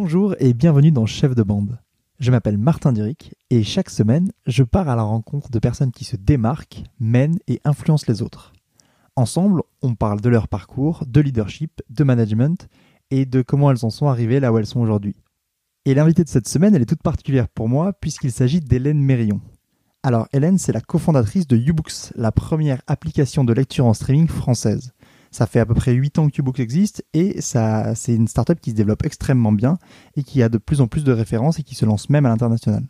Bonjour et bienvenue dans Chef de bande. Je m'appelle Martin Diric et chaque semaine, je pars à la rencontre de personnes qui se démarquent, mènent et influencent les autres. Ensemble, on parle de leur parcours, de leadership, de management et de comment elles en sont arrivées là où elles sont aujourd'hui. Et l'invitée de cette semaine, elle est toute particulière pour moi puisqu'il s'agit d'Hélène Mérillon. Alors Hélène, c'est la cofondatrice de Ubooks, la première application de lecture en streaming française. Ça fait à peu près 8 ans que Ubooks existe et ça, c'est une startup qui se développe extrêmement bien et qui a de plus en plus de références et qui se lance même à l'international.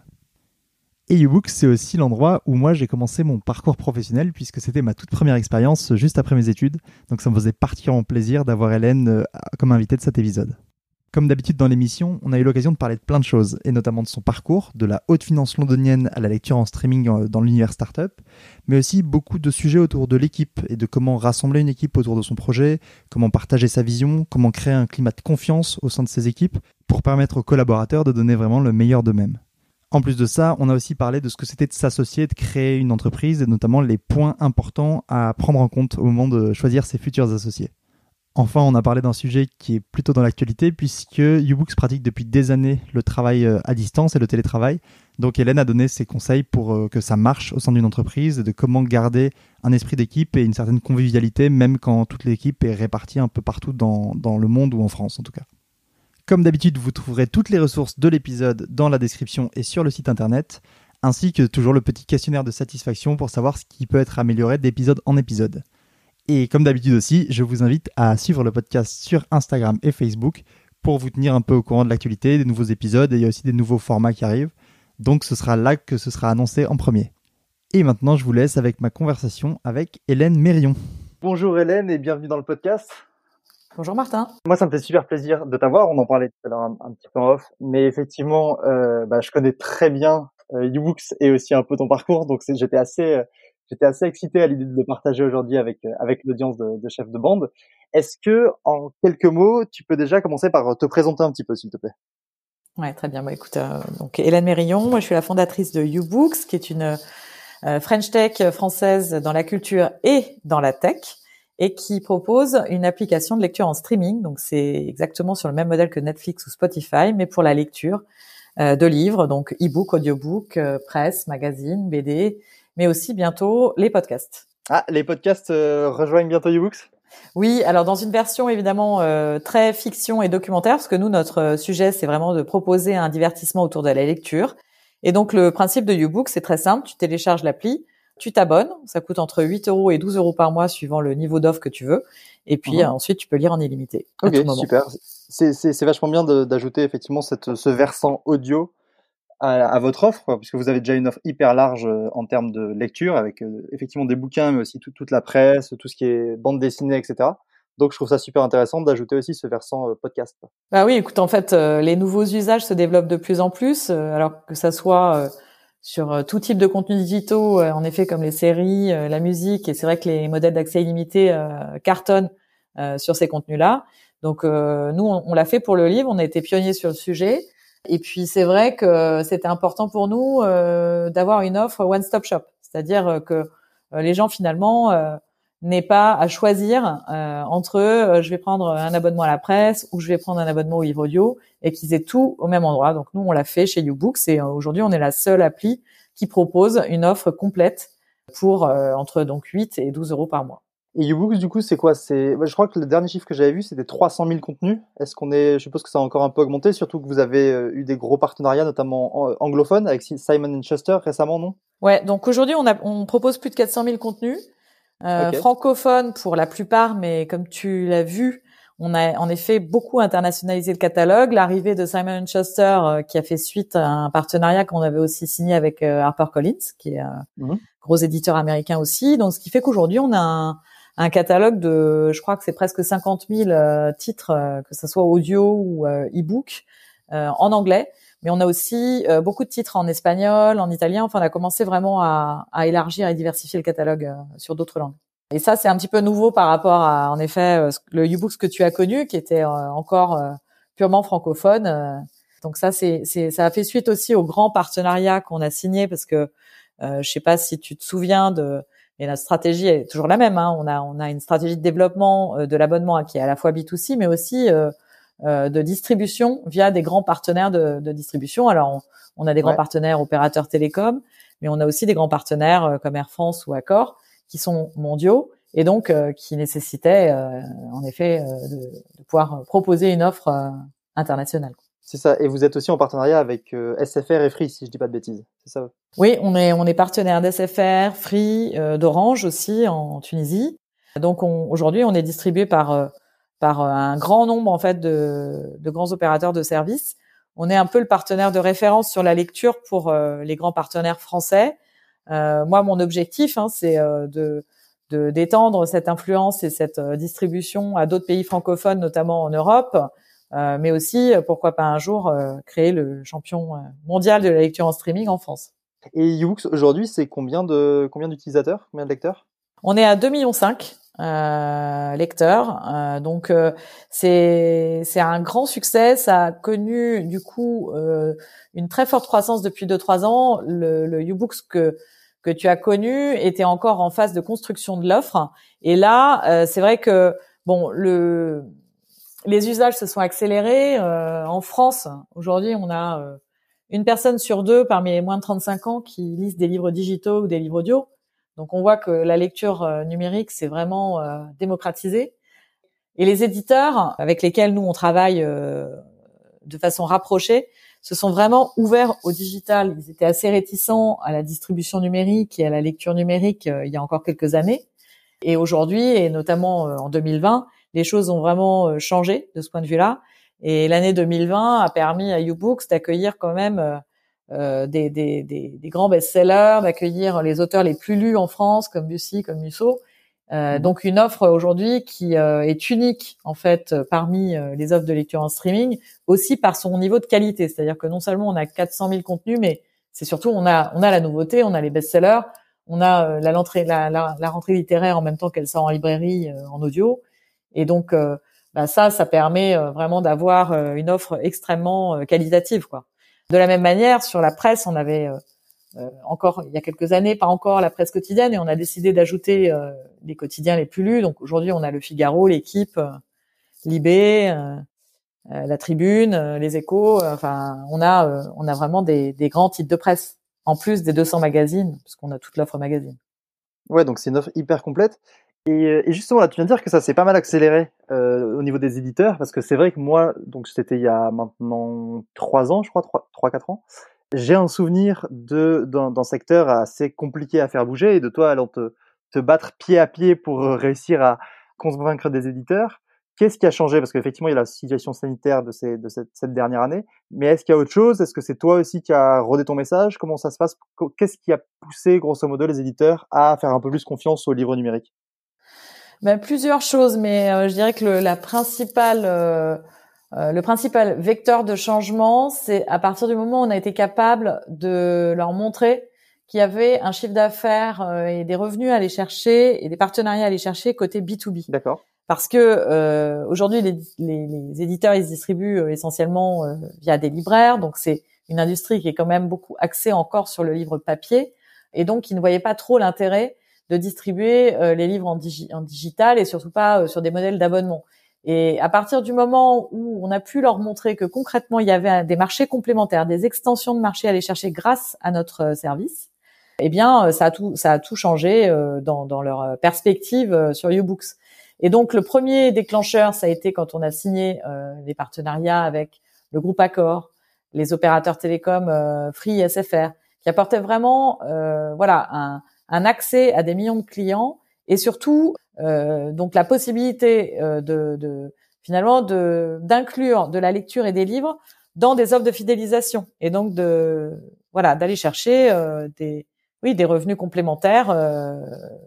Et Ubooks, c'est aussi l'endroit où moi j'ai commencé mon parcours professionnel puisque c'était ma toute première expérience juste après mes études. Donc ça me faisait particulièrement plaisir d'avoir Hélène euh, comme invitée de cet épisode. Comme d'habitude dans l'émission, on a eu l'occasion de parler de plein de choses, et notamment de son parcours, de la haute finance londonienne à la lecture en streaming euh, dans l'univers startup, mais aussi beaucoup de sujets autour de l'équipe et de comment rassembler une équipe autour de son projet, comment partager sa vision, comment créer un climat de confiance au sein de ses équipes pour permettre aux collaborateurs de donner vraiment le meilleur d'eux-mêmes. En plus de ça, on a aussi parlé de ce que c'était de s'associer, de créer une entreprise et notamment les points importants à prendre en compte au moment de choisir ses futurs associés. Enfin, on a parlé d'un sujet qui est plutôt dans l'actualité puisque Ubooks pratique depuis des années le travail euh, à distance et le télétravail. Donc Hélène a donné ses conseils pour euh, que ça marche au sein d'une entreprise de comment garder un esprit d'équipe et une certaine convivialité même quand toute l'équipe est répartie un peu partout dans, dans le monde ou en France en tout cas. Comme d'habitude, vous trouverez toutes les ressources de l'épisode dans la description et sur le site internet, ainsi que toujours le petit questionnaire de satisfaction pour savoir ce qui peut être amélioré d'épisode en épisode. Et comme d'habitude aussi, je vous invite à suivre le podcast sur Instagram et Facebook pour vous tenir un peu au courant de l'actualité, des nouveaux épisodes et il y a aussi des nouveaux formats qui arrivent. Donc ce sera là que ce sera annoncé en premier. Et maintenant, je vous laisse avec ma conversation avec Hélène Mérion. Bonjour Hélène et bienvenue dans le podcast. Bonjour Martin. Moi, ça me fait super plaisir de t'avoir. On en parlait tout à l'heure un, petit peu en off, mais effectivement, euh, bah, je connais très bien euh, Ubooks et aussi un peu ton parcours, donc j'étais assez euh, j'étais assez excité à l'idée de le partager aujourd'hui avec euh, avec l'audience de, de chef de bande. Est-ce que en quelques mots, tu peux déjà commencer par te présenter un petit peu, s'il te plaît? Ouais, très bien. Bah, écoute, euh, donc Hélène Mérillon, moi je suis la fondatrice de YouBooks, qui est une euh, French Tech française dans la culture et dans la tech, et qui propose une application de lecture en streaming. Donc c'est exactement sur le même modèle que Netflix ou Spotify, mais pour la lecture de livres, donc e-book, audiobook, presse, magazine, BD, mais aussi bientôt les podcasts. Ah, les podcasts euh, rejoignent bientôt YouBooks oui, alors dans une version évidemment euh, très fiction et documentaire, parce que nous, notre euh, sujet, c'est vraiment de proposer un divertissement autour de la lecture. Et donc le principe de YouBook, c'est très simple, tu télécharges l'appli, tu t'abonnes, ça coûte entre 8 euros et 12 euros par mois suivant le niveau d'offre que tu veux, et puis uh-huh. ensuite tu peux lire en illimité. Ok, super. C'est vachement bien d'ajouter effectivement cette, ce versant audio à, votre offre, puisque vous avez déjà une offre hyper large euh, en termes de lecture, avec euh, effectivement des bouquins, mais aussi toute la presse, tout ce qui est bande dessinée, etc. Donc je trouve ça super intéressant d'ajouter aussi ce versant euh, podcast. Bah oui, écoute, en fait, les nouveaux usages se développent de plus en plus, alors que ça soit sur tout type de contenus digitaux, en effet comme les séries, la musique, et c'est vrai que les modèles d'accès illimité cartonnent sur ces contenus-là. Donc nous, on, on l'a fait pour le livre, on a été pionniers sur le sujet. Et puis c'est vrai que c'était important pour nous euh, d'avoir une offre one-stop shop, c'est-à-dire euh, que euh, les gens finalement n'aient pas à choisir entre je vais prendre un abonnement à la presse ou je vais prendre un abonnement au livre audio et qu'ils aient tout au même endroit. Donc nous on l'a fait chez YouBooks et aujourd'hui on est la seule appli qui propose une offre complète pour entre donc 8 et 12 euros par mois. Et YouBooks, du coup, c'est quoi? C'est, je crois que le dernier chiffre que j'avais vu, c'était 300 000 contenus. Est-ce qu'on est, je suppose que ça a encore un peu augmenté, surtout que vous avez euh, eu des gros partenariats, notamment anglophones, avec Simon Schuster récemment, non? Ouais. Donc aujourd'hui, on, a, on propose plus de 400 000 contenus euh, francophones pour la plupart, mais comme tu l'as vu, on a en effet beaucoup internationalisé le catalogue. L'arrivée de Simon Schuster, euh, qui a fait suite à un partenariat qu'on avait aussi signé avec euh, HarperCollins, qui est un mmh gros éditeur américain aussi. Donc, ce qui fait qu'aujourd'hui, on a un, un catalogue de, je crois que c'est presque 50 000 euh, titres, euh, que ce soit audio ou euh, e-book, en anglais, mais on a aussi beaucoup de titres en espagnol, en italien. Enfin, on a commencé vraiment à, à élargir et diversifier le catalogue sur d'autres langues. Et ça, c'est un petit peu nouveau par rapport à, en effet, le U-Books que tu as connu, qui était encore purement francophone. Donc ça, c'est, ça a fait suite aussi au grand partenariat qu'on a signé parce que euh, je sais pas si tu te souviens de, mais la stratégie est toujours la même. Hein. On a on a une stratégie de développement euh, de l'abonnement qui est à la fois B2C mais aussi euh, euh, de distribution via des grands partenaires de, de distribution. Alors on, on a des grands partenaires opérateurs télécoms, mais on a aussi des grands partenaires euh, comme Air France ou Accor qui sont mondiaux et donc qui nécessitaient en effet de, de, pouvoir proposer une offre internationale. C'est ça. Et vous êtes aussi en partenariat avec euh, SFR et Free, si je dis pas de bêtises. C'est ça? Oui, on est on est partenaire d'SFR, Free, euh, d'Orange aussi en Tunisie. Donc aujourd'hui, on est distribué par euh, par un grand nombre en fait de, de grands opérateurs de services. On est un peu le partenaire de référence sur la lecture pour les grands partenaires français. moi, mon objectif, hein, c'est de d'étendre cette influence et cette distribution à d'autres pays francophones, notamment en Europe, euh, mais aussi, euh, pourquoi pas un jour, euh, créer le champion mondial de la lecture en streaming en France. Et eBooks aujourd'hui, c'est combien de combien d'utilisateurs, combien de lecteurs? On est à 2 millions 5 euh, lecteurs, euh, donc euh, c'est c'est un grand succès. Ça a connu du coup une très forte croissance depuis 2-3 ans. Le, le U-Books que que tu as connu était encore en phase de construction de l'offre, et là, c'est vrai que bon le les usages se sont accélérés. Euh, en France, aujourd'hui, on a euh, une personne sur deux parmi les moins de 35 ans qui lisent des livres digitaux ou des livres audio. Donc on voit que la lecture euh, numérique s'est vraiment démocratisée. Et les éditeurs avec lesquels nous on travaille de façon rapprochée se sont vraiment ouverts au digital. Ils étaient assez réticents à la distribution numérique et à la lecture numérique il y a encore quelques années. Et aujourd'hui, et notamment en 2020, les choses ont vraiment euh, changé de ce point de vue-là. Et l'année 2020 a permis à YouBooks d'accueillir quand même euh, euh, des, des, des, des, grands best-sellers, d'accueillir les auteurs les plus lus en France, comme Bussy, comme Musso. Euh, mmh. donc une offre aujourd'hui qui est unique en fait parmi les offres de lecture en streaming, aussi par son niveau de qualité. C'est-à-dire que non seulement on a 400 000 contenus, mais c'est surtout on a on a la nouveauté, on a les best-sellers, on a la, la, la, la, rentrée littéraire en même temps qu'elle sort en librairie en audio, et donc, euh, bah ça, ça permet euh, vraiment d'avoir euh, une offre extrêmement qualitative, quoi. De la même manière, sur la presse, on avait encore il y a quelques années, pas encore la presse quotidienne, et on a décidé d'ajouter les quotidiens les plus lus. Donc aujourd'hui, on a le Figaro, l'équipe, Libé, la Tribune, les Échos. enfin, on a on a vraiment des, des, grands titres de presse en plus des 200 magazines, parce qu'on a toute l'offre magazine. Ouais, donc c'est une offre hyper complète. Euh, et, justement, là, tu viens de dire que ça s'est pas mal accéléré euh, au niveau des éditeurs, parce que c'est vrai que moi, donc c'était il y a maintenant trois ans, je crois, trois, quatre ans, j'ai un souvenir d'un secteur assez compliqué à faire bouger et de toi allant te, battre pied à pied pour réussir à convaincre des éditeurs. Qu'est-ce qui a changé? Parce qu'effectivement, il y a la situation sanitaire de, cette, dernière année. Mais est-ce qu'il y a autre chose? Est-ce que c'est toi aussi qui a rodé ton message? Comment ça se passe? Qu'est-ce qui a poussé, grosso modo, les éditeurs à faire un peu plus confiance au livre numérique? Ben, Plusieurs choses, mais euh, je dirais que le, la principale, euh, euh, le principal vecteur de changement, c'est à partir du moment où on a été capable de leur montrer qu'il y avait un chiffre d'affaires et des revenus à aller chercher et des partenariats à aller chercher côté B2B. D'accord. Parce que aujourd'hui, les, les, les, éditeurs, ils se distribuent essentiellement via des libraires, donc c'est une industrie qui est quand même beaucoup axée encore sur le livre papier, et donc ils ne voyaient pas trop l'intérêt de distribuer euh, les livres en, digital et surtout pas euh, sur des modèles d'abonnement. Et à partir du moment où on a pu leur montrer que concrètement il y avait des marchés complémentaires, des extensions de marché à aller chercher grâce à notre euh, service, eh bien ça a tout ça a tout changé dans, dans leur perspective sur YouBooks. Et donc le premier déclencheur, ça a été quand on a signé euh, les partenariats avec le groupe Accor, les opérateurs télécoms Free SFR, qui apportaient vraiment euh, voilà un, un accès à des millions de clients et surtout euh, donc la possibilité euh, de, de, finalement de d'inclure de la lecture et des livres dans des offres de fidélisation et donc de voilà d'aller chercher euh, des oui des revenus complémentaires euh,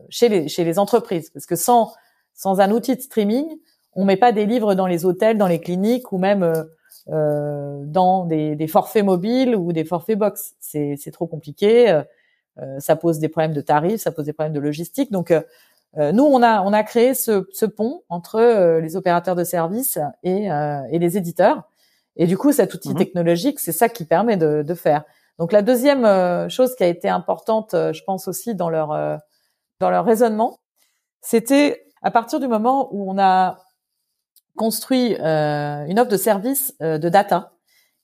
chez les chez les entreprises parce que sans sans un outil de streaming on met pas des livres dans les hôtels dans les cliniques ou même euh, dans des, des, forfaits mobiles ou des forfaits box. C'est trop compliqué. Euh, ça pose des problèmes de tarifs, ça pose des problèmes de logistique. Donc nous, on a on a créé ce, ce pont entre les opérateurs de services et, et les éditeurs. Et du coup, cet outil mmh technologique, c'est ça qui permet de, de faire. Donc la deuxième chose qui a été importante, je pense aussi dans leur dans leur raisonnement, c'était à partir du moment où on a construit euh, une offre de service euh, de data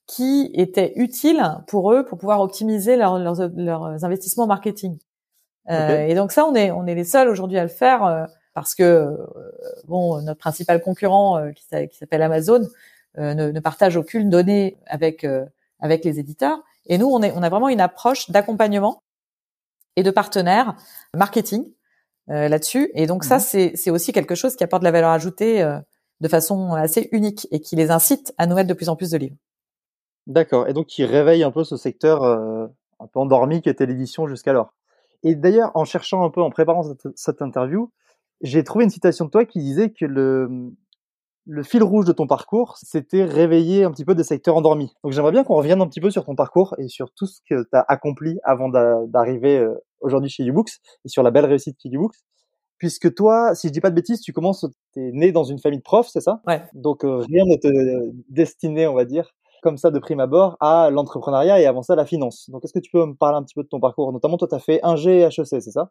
qui était utile pour eux pour pouvoir optimiser leurs, leurs, investissements marketing. Euh, Et donc ça, on est on est les seuls aujourd'hui à le faire euh, parce que euh, bon, notre principal concurrent qui, s'appelle Amazon ne, ne, partage aucune donnée avec avec les éditeurs. Et nous, on est on a vraiment une approche d'accompagnement et de partenaires marketing euh, là-dessus. Et donc ça, mhm. c'est, c'est aussi quelque chose qui apporte de la valeur ajoutée euh, de façon assez unique et qui les incite à nous mettre de plus en plus de livres. D'accord. Et donc qui réveille un peu ce secteur euh, un peu endormi qui était l'édition jusqu'alors. Et d'ailleurs, en cherchant un peu, en préparant cette, cette interview, j'ai trouvé une citation de toi qui disait que le, le fil rouge de ton parcours, c'était réveiller un petit peu des secteurs endormis. Donc j'aimerais bien qu'on revienne un petit peu sur ton parcours et sur tout ce que tu as accompli avant d'arriver aujourd'hui chez Ubooks et sur la belle réussite chez Ubooks. Puisque toi, si je dis pas de bêtises, tu commences, tu es né dans une famille de profs, c'est ça? Ouais. Donc euh, rien ne te destinait, on va dire, comme ça de prime abord, à l'entrepreneuriat et avant ça la finance. Donc est-ce que tu peux me parler un petit peu de ton parcours? Notamment, toi, tu as fait un G HEC, c'est ça?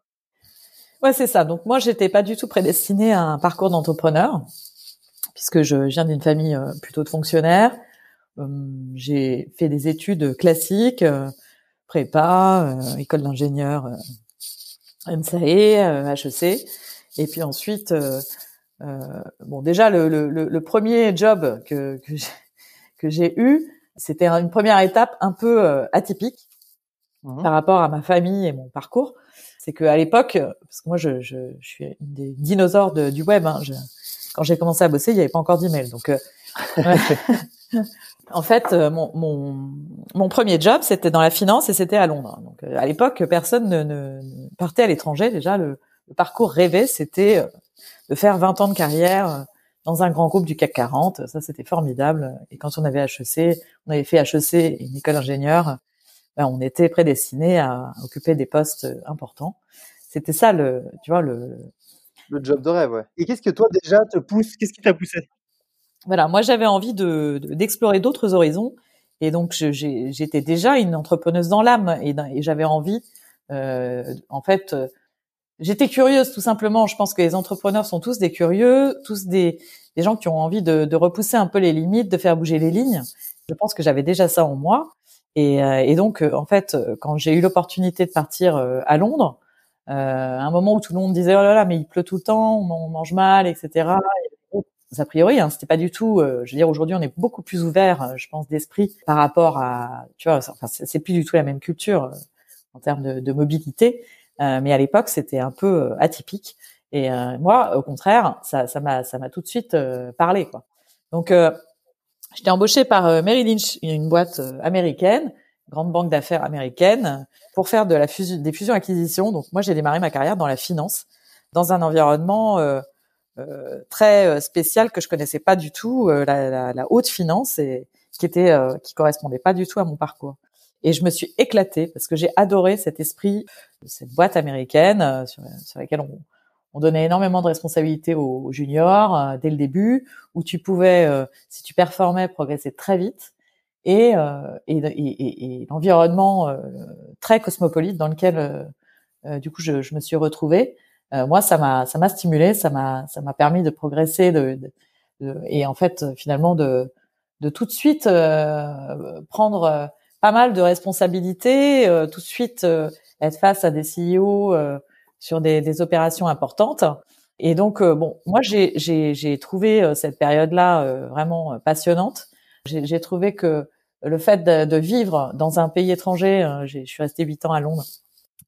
Ouais, c'est ça. Donc moi, j'étais pas du tout prédestiné à un parcours d'entrepreneur, puisque je viens d'une famille euh, plutôt de fonctionnaires. Hum, j'ai fait des études classiques, euh, prépa, euh, école d'ingénieur, MSAE, HEC, et puis ensuite, bon déjà le, le, le, premier job que que j'ai eu, c'était une première étape un peu atypique mmh par rapport à ma famille et mon parcours. C'est que à l'époque, parce que moi je, je, je, suis une des dinosaures de, du web, hein, je, quand j'ai commencé à bosser, il n'y avait pas encore d'email, donc En fait, euh, mon, mon, mon premier job, c'était dans la finance et c'était à Londres. Donc, euh, à l'époque, personne ne, ne, partait à l'étranger. Déjà, le, le, parcours rêvé, c'était euh, de faire 20 ans de carrière dans un grand groupe du CAC 40. Ça, c'était formidable. Et quand on avait HEC, on avait fait HEC et une école d'ingénieur, ben, on était prédestiné à occuper des postes importants. C'était ça, le, tu vois, le... Le job de rêve, ouais. Et qu'est-ce que toi, déjà, te pousse Qu'est-ce qui t'a poussé? Voilà, moi j'avais envie de d'explorer d'autres horizons et donc j'étais déjà une entrepreneuse dans l'âme et, et j'avais envie, euh, en fait, euh, j'étais curieuse tout simplement. Je pense que les entrepreneurs sont tous des curieux, tous des, des gens qui ont envie de, de, repousser un peu les limites, de faire bouger les lignes. Je pense que j'avais déjà ça en moi. Et, euh, et donc, euh, en fait, quand j'ai eu l'opportunité de partir à Londres, euh, à un moment où tout le monde disait oh là là, mais il pleut tout le temps, on mange mal, etc a priori. Hein, c'était pas du tout. Euh, je veux dire, aujourd'hui, on est beaucoup plus ouvert, euh, je pense, d'esprit par rapport à, tu vois, enfin, c'est plus du tout la même culture euh, en termes de, de mobilité. mais à l'époque, c'était un peu atypique. Et moi, au contraire, ça, ça m'a, ça m'a tout de suite parlé, quoi. Donc, j'étais embauchée par Merrill Lynch, une boîte américaine, grande banque d'affaires américaine, pour faire de la fusion, des fusions-acquisitions. Donc, moi, j'ai démarré ma carrière dans la finance, dans un environnement euh, très euh, spécial que je connaissais pas du tout, euh, la, la, la, haute finance et qui était qui correspondait pas du tout à mon parcours. Et je me suis éclatée parce que j'ai adoré cet esprit de cette boîte américaine sur, sur laquelle on, on donnait énormément de responsabilités aux, juniors dès le début, où tu pouvais, si tu performais, progresser très vite, et, et, et, et l'environnement très cosmopolite dans lequel, du coup, je, je, me suis retrouvée. Euh, moi, ça m'a ça m'a stimulé, ça m'a ça m'a permis de progresser, de, de, et en fait finalement de de tout de suite euh, prendre euh, pas mal de responsabilités, tout de suite être face à des CEO sur des, des, opérations importantes. Et donc bon, moi j'ai trouvé cette période-là vraiment passionnante. J'ai trouvé que le fait de, vivre dans un pays étranger, je suis restée huit ans à Londres,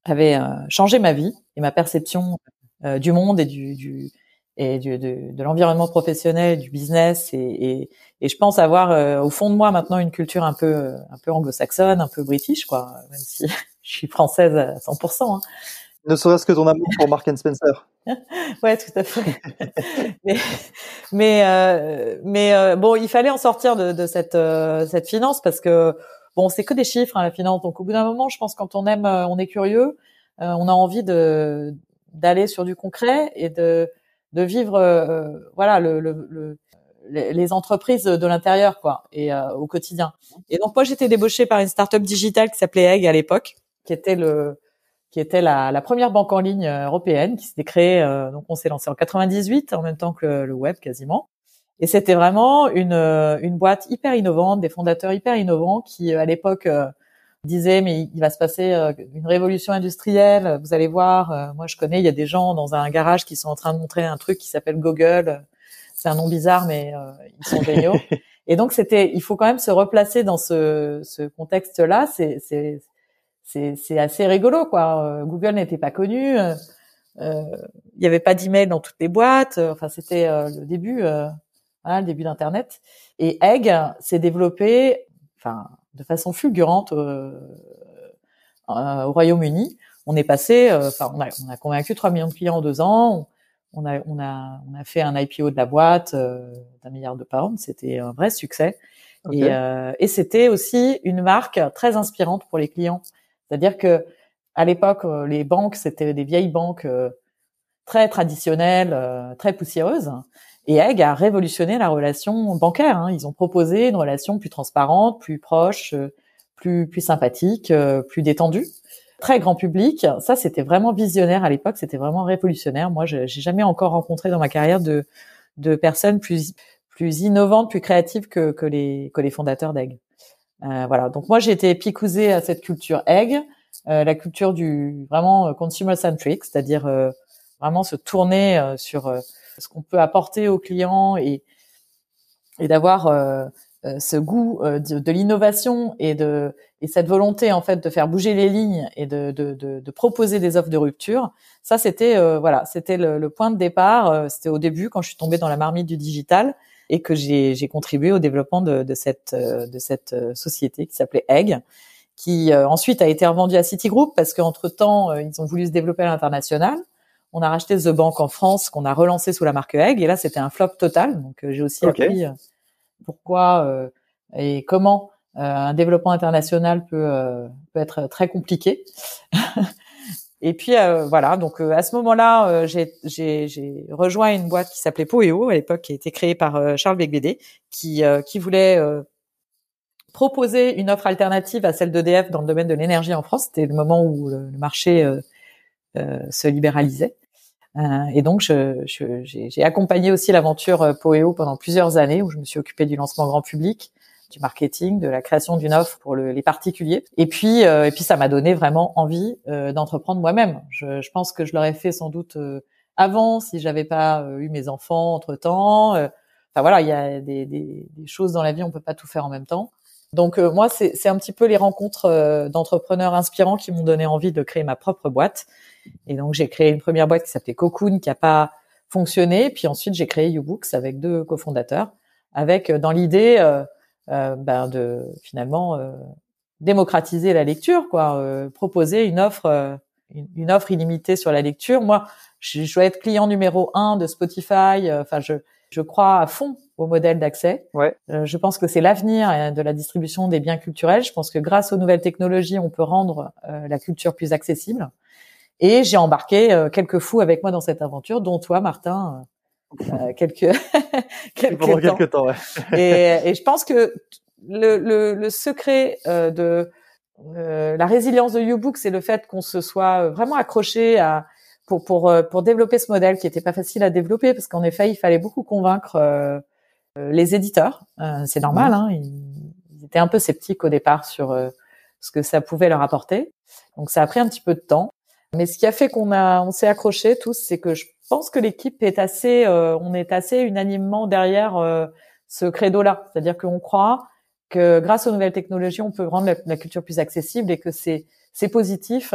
avait euh, changé ma vie et ma perception euh, du monde et du, du et de, de l'environnement professionnel, du business et, et, je pense avoir euh, au fond de moi maintenant une culture un peu un peu anglo-saxonne, un peu british quoi, même si je suis française à 100%. Hein. Ne serait-ce que ton amour pour Mark and Spencer. ouais, tout à fait. mais mais, euh, mais euh, bon, il fallait en sortir de, de cette euh, cette finance parce que bon, c'est que des chiffres hein, la finance. Donc au bout d'un moment, je pense quand on aime, euh, on est curieux, euh, on a envie de d'aller sur du concret et de de vivre voilà le, le, le les, entreprises de l'intérieur quoi et au quotidien. Et donc moi j'étais débauchée par une start-up digitale qui s'appelait Egg à l'époque, qui était le qui était la, la, première banque en ligne euh, européenne qui s'était créée. Euh, donc on s'est lancé en 98 en même temps que le, web quasiment. Et c'était vraiment une, euh, une boîte hyper innovante, des fondateurs hyper innovants qui à l'époque disaient mais il va se passer une révolution industrielle. Vous allez voir, moi je connais, il y a des gens dans un garage qui sont en train de montrer un truc qui s'appelle Google. C'est un nom bizarre mais ils sont géniaux. Et donc c'était, il faut quand même se replacer dans ce, ce contexte-là. C'est, c'est assez rigolo quoi. Euh, Google n'était pas connu, euh, euh, il n'y avait pas d'email dans toutes les boîtes. Enfin, c'était le début, le début d'Internet. Et Egg s'est développé, enfin, de façon fulgurante au Royaume-Uni. On est passé, enfin, on a, on a convaincu 3 millions de clients en deux ans. On a, on a, on a fait un IPO de la boîte d'un milliard de pounds. C'était un vrai succès. Et, et c'était aussi une marque très inspirante pour les clients. C'est-à-dire que à l'époque, euh, les banques, c'était des vieilles banques euh, très traditionnelles, euh, très poussiéreuses. Et Egg a révolutionné la relation bancaire. Hein. Ils ont proposé une relation plus transparente, plus proche, plus plus sympathique, plus détendue, très grand public. Ça, c'était vraiment visionnaire à l'époque. C'était vraiment révolutionnaire. Moi, j'ai jamais encore rencontré dans ma carrière de de personnes plus plus innovantes, plus créatives que que les que les fondateurs d'Egg. Euh, voilà. Donc moi j'ai été picousée à cette culture egg, euh, la culture du vraiment euh, consumer centric, c'est-à-dire vraiment se tourner sur ce qu'on peut apporter aux clients et et d'avoir ce goût de, l'innovation et de et cette volonté en fait de faire bouger les lignes et de, de, de, de proposer des offres de rupture. Ça c'était voilà, c'était le, le, point de départ. c'était au début quand je suis tombée dans la marmite du digital et que j'ai contribué au développement de, de cette, euh, de cette euh, société qui s'appelait Egg, qui euh, ensuite a été revendue à Citigroup parce qu'entre temps ils ont voulu se développer à l'international. On a racheté The Bank en France qu'on a relancé sous la marque Egg et là c'était un flop total. Donc j'ai aussi appris pourquoi et comment un développement international peut, peut être très compliqué. Et puis euh, voilà, donc euh, à ce moment-là, euh, j'ai rejoint une boîte qui s'appelait Poeo à l'époque, qui a été créée par Charles Becbédé, qui qui voulait proposer une offre alternative à celle d'EDF dans le domaine de l'énergie en France. C'était le moment où le, marché se libéralisait. et donc, j'ai je, accompagné aussi l'aventure Poeo pendant plusieurs années, où je me suis occupée du lancement grand public, du marketing, de la création d'une offre pour le, les particuliers. Et puis, euh, et puis ça m'a donné vraiment envie euh, d'entreprendre moi-même. Je, je, pense que je l'aurais fait sans doute euh, avant si j'avais pas eu mes enfants entre temps. Enfin voilà, il y a des, des, des, choses dans la vie, on peut pas tout faire en même temps. Donc moi, c'est un petit peu les rencontres d'entrepreneurs inspirants qui m'ont donné envie de créer ma propre boîte. Et donc j'ai créé une première boîte qui s'appelait Cocoon, qui a pas fonctionné. Puis ensuite j'ai créé YouBooks avec deux cofondateurs, avec dans l'idée euh, ben de finalement euh, démocratiser la lecture, quoi, euh, proposer une offre, une, offre illimitée sur la lecture. Moi, je, je dois être client numéro un de Spotify. Enfin, je, je crois à fond au modèle d'accès. Ouais. je pense que c'est l'avenir de la distribution des biens culturels. Je pense que grâce aux nouvelles technologies, on peut rendre la culture plus accessible. Et j'ai embarqué quelques fous avec moi dans cette aventure, dont toi, Martin, euh, quelques quelques pendant temps. quelques temps ouais. et, et, je pense que le, le, le secret euh, de euh, la résilience de YouBook, c'est le fait qu'on se soit vraiment accroché à pour pour euh, pour développer ce modèle qui était pas facile à développer parce qu'en effet il fallait beaucoup convaincre euh, les éditeurs. c'est normal, hein, ils, ils, étaient un peu sceptiques au départ sur ce que ça pouvait leur apporter. Donc ça a pris un petit peu de temps. Mais ce qui a fait qu'on a, on s'est accroché tous, c'est que je pense que l'équipe est assez, euh, on est assez unanimement derrière euh, ce credo-là. C'est-à-dire qu'on croit que grâce aux nouvelles technologies, on peut rendre la, culture plus accessible et que c'est c'est positif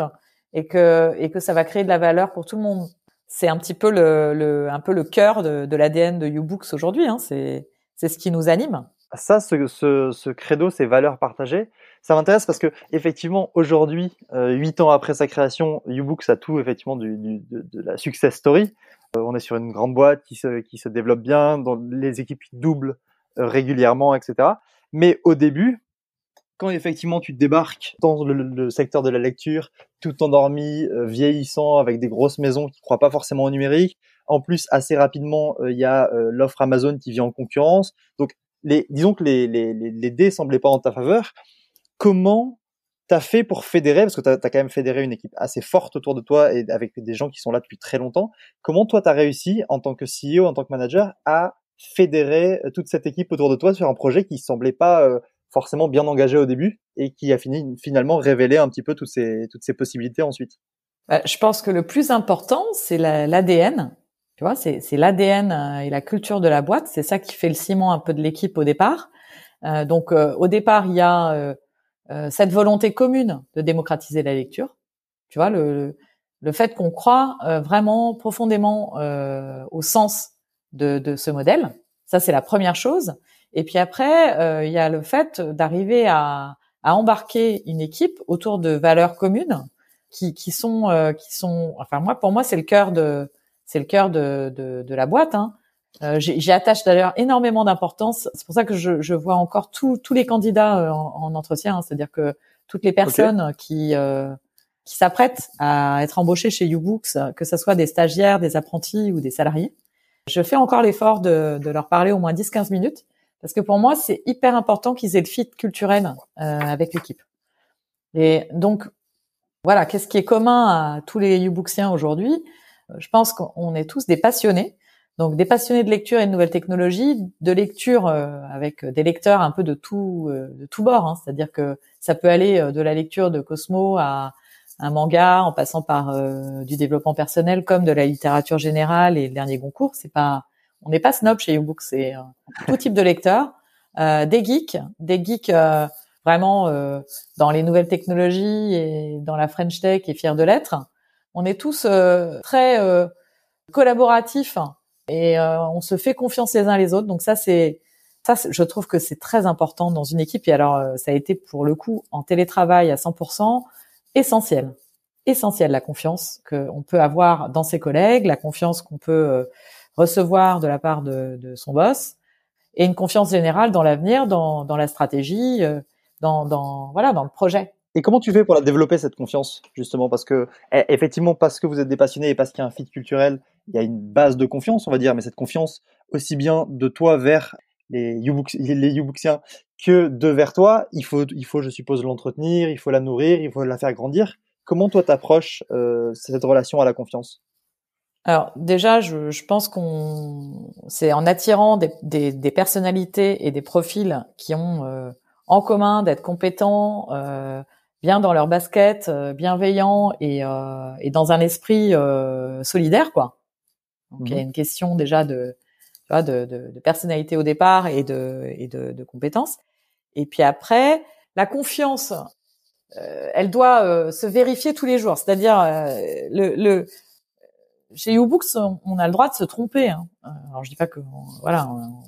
et que et que ça va créer de la valeur pour tout le monde. C'est un petit peu le, le un peu le cœur de, de l'ADN de YouBooks aujourd'hui. Hein. C'est c'est ce qui nous anime. Ça, ce, credo, ces valeurs partagées, ça m'intéresse parce que effectivement aujourd'hui, euh, huit ans après sa création, YouBooks a tout effectivement de, la success story. Euh, on est sur une grande boîte qui se, développe bien, dont les équipes doublent euh, régulièrement, etc. Mais au début, quand effectivement tu débarques dans le, secteur de la lecture, tout endormi, vieillissant, avec des grosses maisons qui ne croient pas forcément au numérique, en plus assez rapidement il y a l'offre Amazon qui vient en concurrence, donc les, disons que les, les, les dés semblaient pas en ta faveur. Comment t'as fait pour fédérer, parce que t'as as quand même fédéré une équipe assez forte autour de toi et avec des gens qui sont là depuis très longtemps. Comment toi t'as réussi en tant que CEO, en tant que manager, à fédérer euh, toute cette équipe autour de toi sur un projet qui semblait pas euh, forcément bien engagé au début et qui a fini finalement révélé un petit peu toutes ces toutes ces possibilités ensuite? Bah, je pense que le plus important c'est l'ADN tu vois, c'est, c'est l'ADN euh, et la culture de la boîte. C'est ça qui fait le ciment un peu de l'équipe au départ. Euh, donc, euh, au départ, il y a euh, euh, cette volonté commune de démocratiser la lecture. Tu vois, le, le fait qu'on croit vraiment profondément au sens de, de, ce modèle. Ça, c'est la première chose. Et puis après, il y a le fait d'arriver à, à embarquer une équipe autour de valeurs communes qui, qui sont, qui sont. Enfin, moi, pour moi, c'est le cœur de c'est le cœur de, de, de, la boîte. Hein. Euh, J'y attache d'ailleurs énormément d'importance. C'est pour ça que je, je vois encore tous les candidats euh, en, en entretien, hein. c'est-à-dire que toutes les personnes okay. qui euh, qui s'apprêtent à être embauchées chez YouBooks, que ce soit des stagiaires, des apprentis ou des salariés, je fais encore l'effort de, de, leur parler au moins 10-15 minutes, parce que pour moi, c'est hyper important qu'ils aient le fit culturel euh, avec l'équipe. Et donc, voilà, qu'est-ce qui est commun à tous les YouBooksiens aujourd'hui? Je pense qu'on est tous des passionnés, donc des passionnés de lecture et de nouvelles technologies, de lecture euh, avec des lecteurs un peu de tout euh, de tout bord, hein. c'est-à-dire que ça peut aller de la lecture de Cosmo à un manga, en passant par du développement personnel comme de la littérature générale et le dernier concours. C'est pas, on n'est pas snob chez YouBook, c'est tout type de lecteurs, des geeks, des geeks vraiment dans les nouvelles technologies et dans la French Tech et fiers de l'être on est tous euh, très euh, collaboratifs et euh, on se fait confiance les uns les autres. Donc ça, c'est ça, je trouve que c'est très important dans une équipe. Et alors, ça a été pour le coup en télétravail à 100% essentiel, essentiel la confiance qu'on peut avoir dans ses collègues, la confiance qu'on peut recevoir de la part de, de, son boss, et une confiance générale dans l'avenir, dans, dans la stratégie, dans, dans voilà, dans le projet. Et comment tu fais pour la développer cette confiance justement? Parce que eh, effectivement, parce que vous êtes des passionnés et parce qu'il y a un fit culturel, il y a une base de confiance, on va dire, mais cette confiance aussi bien de toi vers les YouBooksiens que de vers toi, il faut, il faut, je suppose, l'entretenir, il faut la nourrir, il faut la faire grandir. Comment toi t'approches euh, cette relation à la confiance? Alors déjà, je, je pense qu'on c'est en attirant des, des, des, personnalités et des profils qui ont euh, en commun d'être compétents, euh, bien dans leur basket, euh, bienveillant et, euh, et dans un esprit euh, solidaire, quoi. Donc il y a mhm. une question déjà de, tu vois, de, de, de, personnalité au départ et de, et de, de compétences. Et puis après, la confiance, euh, elle doit euh, se vérifier tous les jours. C'est-à-dire, le, le, chez YouBooks, on a le droit de se tromper. Hein. Alors je dis pas que voilà, on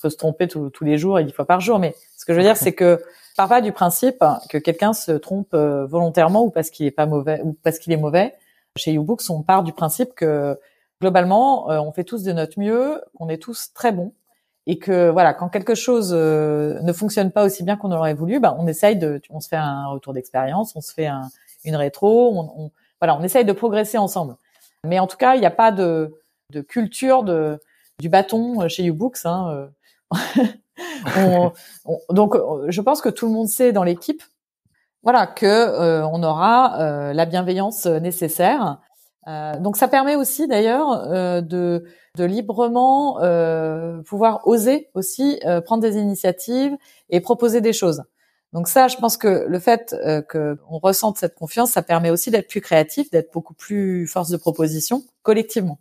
peut se tromper tous les jours et dix fois par jour, mais ce que je veux dire, c'est que pas du principe que quelqu'un se trompe euh, volontairement ou parce qu'il est pas mauvais ou parce qu'il est mauvais. Chez YouBooks, on part du principe que globalement, euh, on fait tous de notre mieux, qu'on est tous très bons et que voilà, quand quelque chose euh, ne fonctionne pas aussi bien qu'on aurait voulu, bah, on essaye de, on se fait un retour d'expérience, on se fait un, une rétro, on, on, voilà, on essaye de progresser ensemble. Mais en tout cas, il n'y a pas de, de culture de du bâton chez YouBooks. Hein, on, donc, je pense que tout le monde sait dans l'équipe, voilà, que euh, on aura euh, la bienveillance nécessaire. Euh, donc, ça permet aussi, d'ailleurs, de, de librement pouvoir oser aussi prendre des initiatives et proposer des choses. Donc ça, je pense que le fait euh, qu'on ressente cette confiance, ça permet aussi d'être plus créatif, d'être beaucoup plus force de proposition collectivement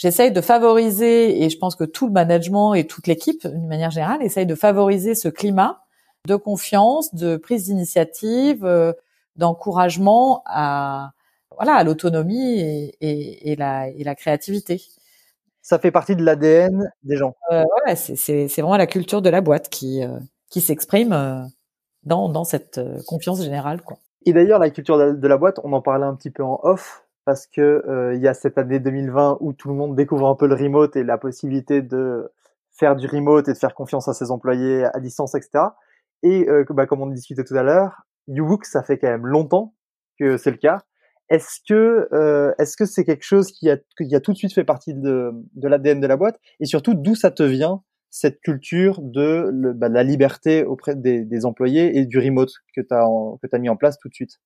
j'essaye de favoriser, et je pense que tout le management et toute l'équipe, d'une manière générale, essaye de favoriser ce climat de confiance, de prise d'initiative, euh, d'encouragement à voilà à l'autonomie et, et, et, la, et la créativité. Ça fait partie de l'ADN des gens. Euh, ouais, c'est, vraiment la culture de la boîte qui, euh, qui s'exprime euh, dans, dans cette confiance générale. Quoi. Et d'ailleurs, la culture de la boîte, on en parlait un petit peu en off, parce que euh, y a cette année 2020 où tout le monde découvre un peu le remote et la possibilité de faire du remote et de faire confiance à ses employés à distance, etc. Et euh, bah, comme on discutait tout à l'heure, YouBook, ça fait quand même longtemps que c'est le cas. Est-ce que euh, est-ce que c'est quelque chose qui a tout de suite fait partie de l'ADN de la boîte? Et surtout d'où ça te vient cette culture de bah, la liberté auprès des, employés et du remote que tu as tu as mis en place tout de suite?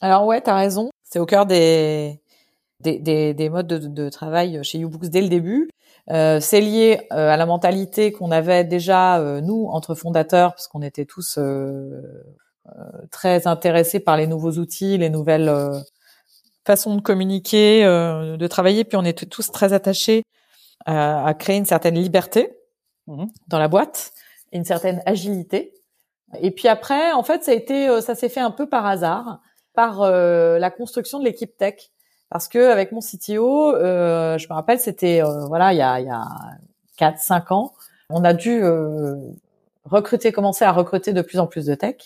Alors ouais, t'as raison. C'est au cœur des, des, des, des modes de, de travail chez YouBooks dès le début. Euh, c'est lié euh, à la mentalité qu'on avait déjà euh, nous entre fondateurs, parce qu'on était tous euh, euh, très intéressés par les nouveaux outils, les nouvelles euh, façons de communiquer, de travailler, puis on était tous très attachés à, à créer une certaine liberté Mhm. dans la boîte, une certaine agilité. Et puis après, en fait, ça a été, ça s'est fait un peu par hasard, par la construction de l'équipe tech parce que avec mon CTO, euh, je me rappelle, c'était euh, voilà, il y a il y a quatre cinq ans, on a dû euh, recruter, commencer à recruter de plus en plus de tech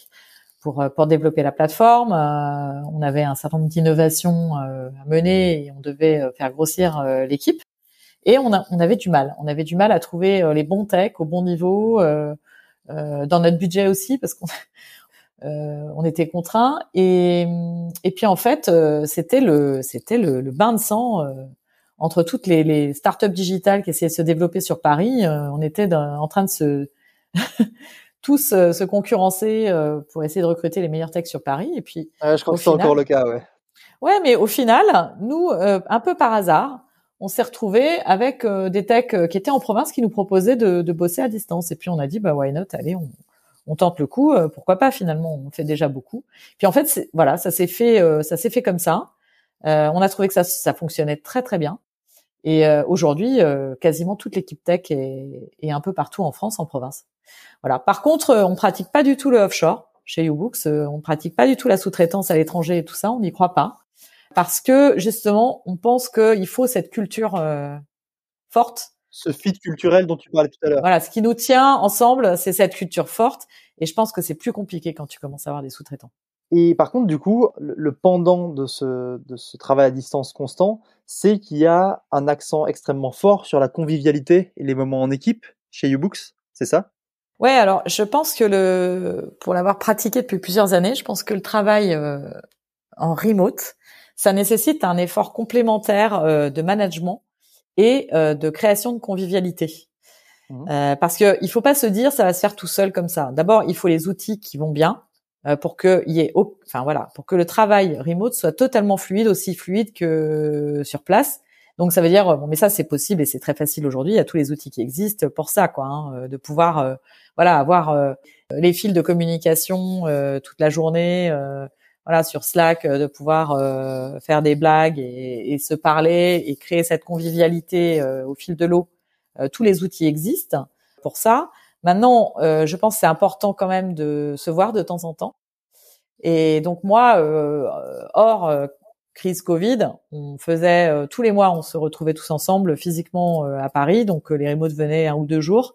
pour euh, pour développer la plateforme. Euh, on avait un certain nombre d'innovations euh, à mener et on devait euh, faire grossir euh, l'équipe. Et on, a, on avait du mal. On avait du mal à trouver euh, les bons techs au bon niveau, euh, euh, dans notre budget aussi, parce qu'on euh, on était contraints et et puis en fait euh, c'était le c'était le, le bain de sang euh, entre toutes les, les startups digitales qui essayaient de se développer sur Paris euh, on était en train de se tous euh, se concurrencer euh, pour essayer de recruter les meilleurs techs sur Paris et puis Ouais, je crois que c'est final- encore le cas, ouais. Ouais, mais au final, nous, euh, un peu par hasard, on s'est retrouvés avec euh, des techs qui étaient en province qui nous proposaient de, de bosser à distance. Et puis on a dit, bah why not, allez, on, on tente le coup. euh, pourquoi pas Finalement, on fait déjà beaucoup. Puis en fait, voilà, ça s'est fait, euh, ça s'est fait comme ça. Euh, on a trouvé que ça, ça fonctionnait très très bien. Et aujourd'hui, quasiment toute l'équipe tech est, est un peu partout en France, en province. Voilà. Par contre, on pratique pas du tout le offshore chez YouBooks. on pratique pas du tout la sous-traitance à l'étranger et tout ça. On n'y croit pas parce que justement, on pense qu'il faut cette culture forte. Ce fit culturel dont tu parlais tout à l'heure. Voilà, ce qui nous tient ensemble, c'est cette culture forte. Et je pense que c'est plus compliqué quand tu commences à avoir des sous-traitants. Et par contre, du coup, le, pendant de ce, de ce travail à distance constant, c'est qu'il y a un accent extrêmement fort sur la convivialité et les moments en équipe chez YouBooks, c'est ça? Ouais, alors je pense que le, pour l'avoir pratiqué depuis plusieurs années, je pense que le travail euh, en remote, ça nécessite un effort complémentaire euh, de management et euh, de création de convivialité. Mhm. Euh, parce que il faut pas se dire ça va se faire tout seul comme ça. D'abord, il faut les outils qui vont bien euh, pour que y ait, enfin voilà, pour que le travail remote soit totalement fluide, aussi fluide que sur place. Donc ça veut dire, bon, mais ça c'est possible et c'est très facile aujourd'hui. Il y a tous les outils qui existent pour ça, quoi, hein, euh, de pouvoir, euh, voilà, avoir euh, les fils de communication euh, toute la journée, euh, voilà, sur Slack, euh, de pouvoir euh, faire des blagues et, et se parler et créer cette convivialité euh, au fil de l'eau. Euh, tous les outils existent pour ça. Maintenant, euh, je pense c'est important quand même de se voir de temps en temps. Et donc moi, euh, hors crise Covid, on faisait tous les mois, on se retrouvait tous ensemble physiquement à Paris. Donc les remotes venaient un ou deux jours.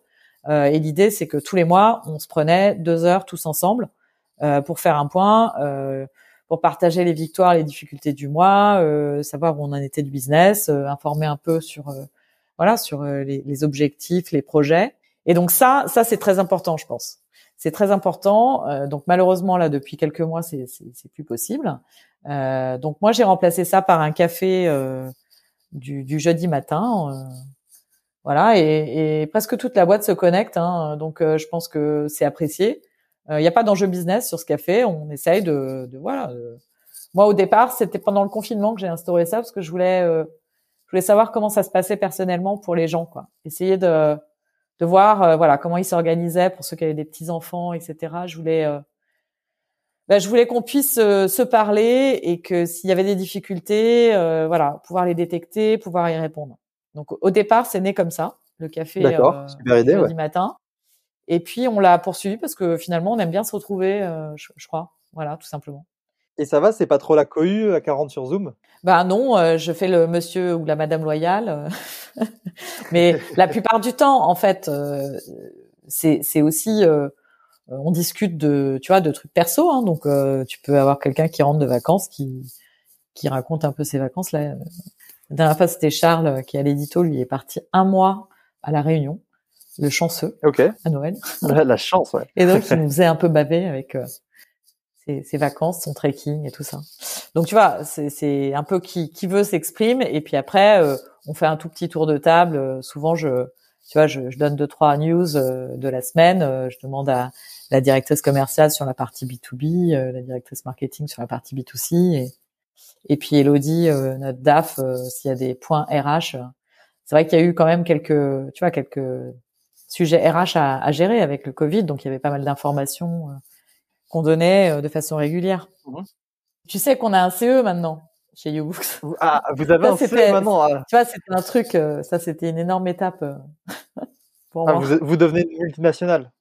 Et l'idée, c'est que tous les mois, on se prenait deux heures tous ensemble pour faire un point, euh, pour partager les victoires, les difficultés du mois, euh, savoir où on en était du business, euh, informer un peu sur euh, voilà sur euh, les, les objectifs, les projets. Et donc ça, ça c'est très important, je pense. C'est très important. Euh, donc malheureusement là, depuis quelques mois, c'est c'est plus possible. Euh, donc moi, j'ai remplacé ça par un café euh, du, du jeudi matin. euh, voilà, et, et presque toute la boîte se connecte. Hein, donc euh, je pense que c'est apprécié. Il n'y a pas d'enjeu business sur ce café. On essaye de, de voilà. de- Moi, au départ, c'était pendant le confinement que j'ai instauré ça parce que je voulais, euh, je voulais savoir comment ça se passait personnellement pour les gens, quoi. Essayer de, de voir, euh, voilà, comment ils s'organisaient pour ceux qui avaient des petits enfants, etc. Je voulais, euh, ben, je voulais qu'on puisse euh, se parler et que s'il y avait des difficultés, euh, voilà, pouvoir les détecter, pouvoir y répondre. Donc, au départ, c'est né comme ça, le café D'accord, euh, super idée, ouais. matin. Et puis on l'a poursuivi parce que finalement on aime bien se retrouver, euh, je, je crois. Voilà, tout simplement. Et ça va, c'est pas trop la cohue à 40 sur Zoom? Bah non, euh, je fais le monsieur ou la madame loyale. euh. Mais la plupart du temps, en fait, euh, c'est aussi euh, on discute de tu vois de trucs perso. Hein, donc euh, tu peux avoir quelqu'un qui rentre de vacances qui qui raconte un peu ses vacances. Là, la dernière fois, c'était Charles euh, qui à l'édito, lui est parti un mois à la Réunion, le chanceux Ok. à Noël. La, chance, ouais. Et donc, il nous faisait un peu baver avec euh, ses, ses vacances, son trekking et tout ça. Donc, tu vois, c'est- un peu qui, qui veut s'exprime. Et puis après, euh, on fait un tout petit tour de table. Euh, souvent, je, tu vois, je, je donne deux, trois news euh, de la semaine. Je demande à la directrice commerciale sur la partie B2B, euh, la directrice marketing sur la partie B2C. Et, et puis Elodie, notre DAF, s'il y a des points RH. c'est vrai qu'il y a eu quand même quelques, tu vois, quelques sujets RH à, à gérer avec le Covid, donc il y avait pas mal d'informations euh, qu'on donnait euh, de façon régulière. Mhm. Tu sais qu'on a un CE maintenant chez YouBooks. Ah, vous avez Ça, un CE maintenant. ah. Tu vois, c'était un truc, euh, ça c'était une énorme étape euh, pour Ah, moi. vous, vous devenez une multinationale.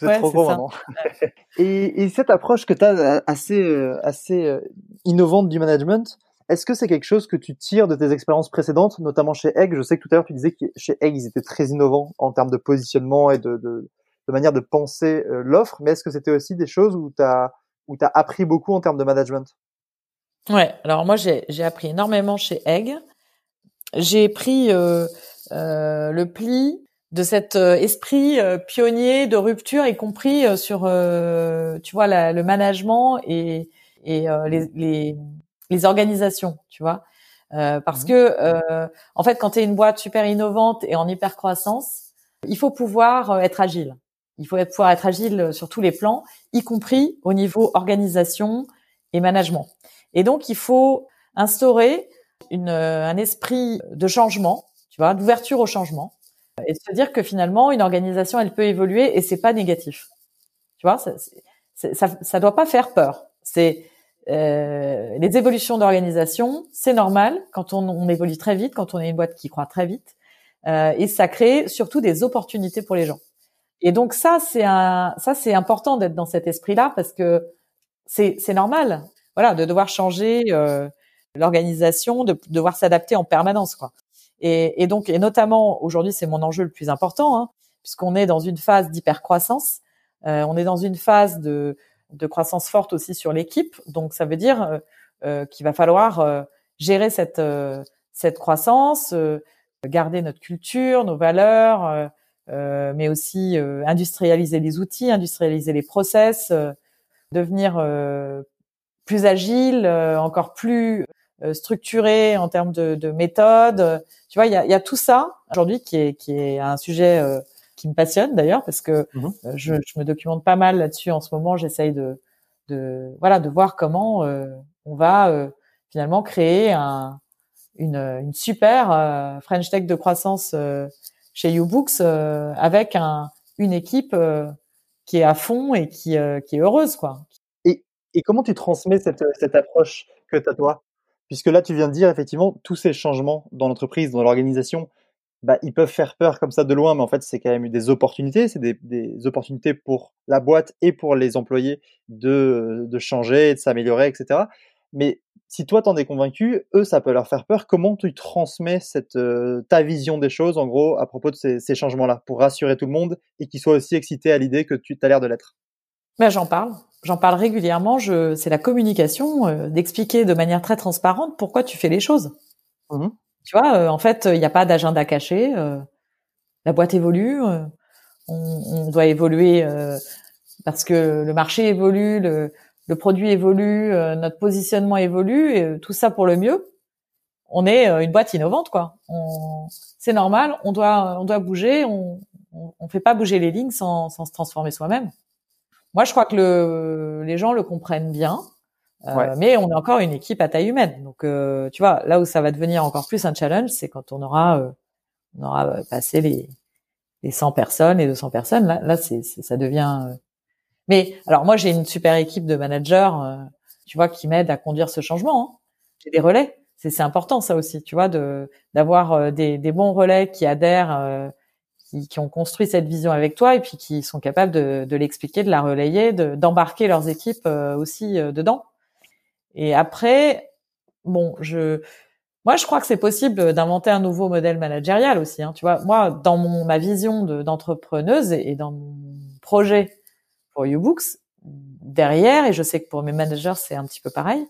Vous êtes Ouais, trop gros maintenant. et, et cette approche que tu as assez, euh, assez euh, innovante du management, est-ce que c'est quelque chose que tu tires de tes expériences précédentes, notamment chez Egg? Je sais que tout à l'heure tu disais que chez Egg ils étaient très innovants en termes de positionnement et de, de, de manière de penser euh, l'offre, mais est-ce que c'était aussi des choses où tu as, où appris beaucoup en termes de management? Ouais, alors moi j'ai appris énormément chez Egg. J'ai pris euh, euh, le pli de cet euh, esprit pionnier de rupture, y compris sur, tu vois, la- le management et, et les, les, les organisations, tu vois. Euh, parce Mhm. que, euh, en fait, quand tu es une boîte super innovante et en hyper croissance, il faut pouvoir euh, être agile. Il faut pouvoir être agile sur tous les plans, y compris au niveau organisation et management. Et donc, il faut instaurer une, euh, un esprit de changement, tu vois, d'ouverture au changement, et se dire que finalement, une organisation, elle peut évoluer et c'est pas négatif. Tu vois, ça, ça, ça doit pas faire peur. C'est euh, les évolutions d'organisation, c'est normal quand on, on évolue très vite, quand on est une boîte qui croît très vite, euh, et ça crée surtout des opportunités pour les gens. Et donc ça, c'est un, ça c'est important d'être dans cet esprit-là parce que c'est c'est normal, voilà, de devoir changer euh, l'organisation, de devoir s'adapter en permanence, quoi. Et, et donc, et notamment aujourd'hui, c'est mon enjeu le plus important, hein, puisqu'on est dans une phase d'hypercroissance, euh, on est dans une phase de, de croissance forte aussi sur l'équipe, donc ça veut dire euh, euh, qu'il va falloir euh, gérer cette euh, cette croissance, euh, garder notre culture, nos valeurs, euh, mais aussi industrialiser les outils, industrialiser les process, devenir plus agile, encore plus structuré en termes de, de méthode. Tu vois, il y a, y a tout ça aujourd'hui qui est, qui est un sujet qui me passionne d'ailleurs parce que Mhm. euh, je, je me documente pas mal là-dessus en ce moment. J'essaye de, de voilà de voir comment euh, on va euh, finalement créer un, une, une super euh, French Tech de croissance chez YouBooks avec un, une équipe qui est à fond et qui, qui est heureuse quoi. Et comment tu transmets cette, cette approche que tu as toi? Puisque là, tu viens de dire effectivement tous ces changements dans l'entreprise, dans l'organisation, bah, ils peuvent faire peur comme ça de loin, mais en fait, c'est quand même des opportunités. C'est des, des opportunités pour la boîte et pour les employés de, de changer, de s'améliorer, etc. Mais si toi, t'en es convaincu, eux, ça peut leur faire peur. Comment tu transmets cette, euh, ta vision des choses, en gros, à propos de ces, ces changements-là, pour rassurer tout le monde et qu'ils soient aussi excités à l'idée que tu as l'air de l'être? Ben, j'en parle. J'en parle régulièrement. Je, c'est la communication, euh, d'expliquer de manière très transparente pourquoi tu fais les choses. Mhm. Tu vois, euh, en fait, il n'y a pas d'agenda caché. euh, la boîte évolue. euh, on, on doit évoluer parce que le marché évolue, le, le produit évolue, notre positionnement évolue, et tout ça pour le mieux. On est une boîte innovante, quoi. C'est normal. On doit, on doit bouger. On, on, fait pas bouger les lignes sans, sans se transformer soi-même. Moi, je crois que le, les gens le comprennent bien, Ouais. mais on est encore une équipe à taille humaine. Donc, euh, tu vois, là où ça va devenir encore plus un challenge, c'est quand on aura, euh, on aura euh, passé les, les 100 personnes, les 200 personnes. Là, là, c'est, ça devient. euh, Mais alors, moi, j'ai une super équipe de managers, euh, tu vois, qui m'aident à conduire ce changement. hein. J'ai des relais. C'est, important, ça aussi, tu vois, de d'avoir euh, des, des bons relais qui adhèrent. euh, qui, qui ont construit cette vision avec toi et puis qui sont capables de, de l'expliquer, de la relayer, de- d'embarquer leurs équipes euh, aussi euh, dedans. Et après, bon, je, moi, je crois que c'est possible d'inventer un nouveau modèle managérial aussi. Hein. Tu vois, moi, dans mon ma vision d'entrepreneuse et, dans mon projet pour YouBooks, derrière, et je sais que pour mes managers c'est un petit peu pareil,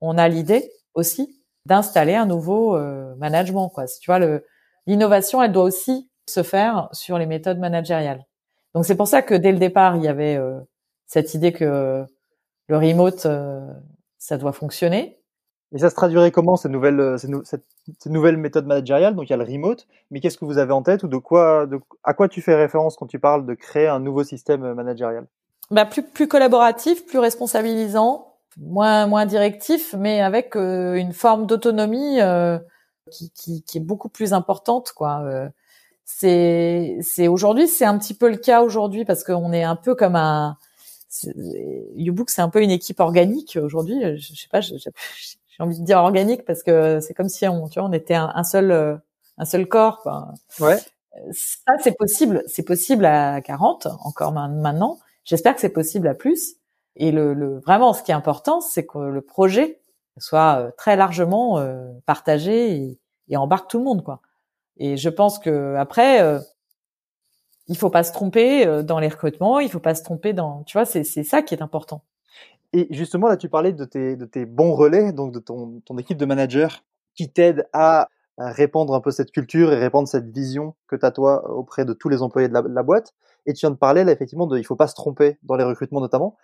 on a l'idée aussi d'installer un nouveau euh, management. Quoi. Tu vois, l'innovation, elle doit aussi se faire sur les méthodes managériales. Donc c'est pour ça que dès le départ, il y avait euh, cette idée que le remote, euh, ça doit fonctionner. Et ça se traduirait comment ces nouvelles, euh, ces, cette, ces nouvelles méthodes managériales Donc il y a le remote, mais qu'est-ce que vous avez en tête ou de quoi, de, à quoi tu fais référence quand tu parles de créer un nouveau système managérial? Bah, plus, plus collaboratif, plus responsabilisant, moins, moins directif, mais avec une forme d'autonomie qui, qui, qui, est beaucoup plus importante, quoi c'est aujourd'hui c'est un petit peu le cas aujourd'hui parce qu'on est un peu comme un YouBook c'est un peu une équipe organique aujourd'hui. Je, sais pas j'ai envie de dire organique parce que c'est comme si on tu vois on était un, seul euh, un seul corps quoi. ouais. Ça c'est possible c'est possible à 40 encore maintenant. J'espère que c'est possible à plus. Et le, le, vraiment ce qui est important c'est que le projet soit euh, très largement euh, partagé et, et embarque tout le monde quoi. Et je pense que après, euh, il faut pas se tromper euh, dans les recrutements, il faut pas se tromper dans, tu vois, c'est ça qui est important. Et justement là, tu parlais de tes de tes bons relais, donc de ton ton équipe de managers qui t'aident à, répandre un peu cette culture et répandre cette vision que tu as toi auprès de tous les employés de la, boîte. Et tu viens de parler là effectivement de il faut pas se tromper dans les recrutements notamment.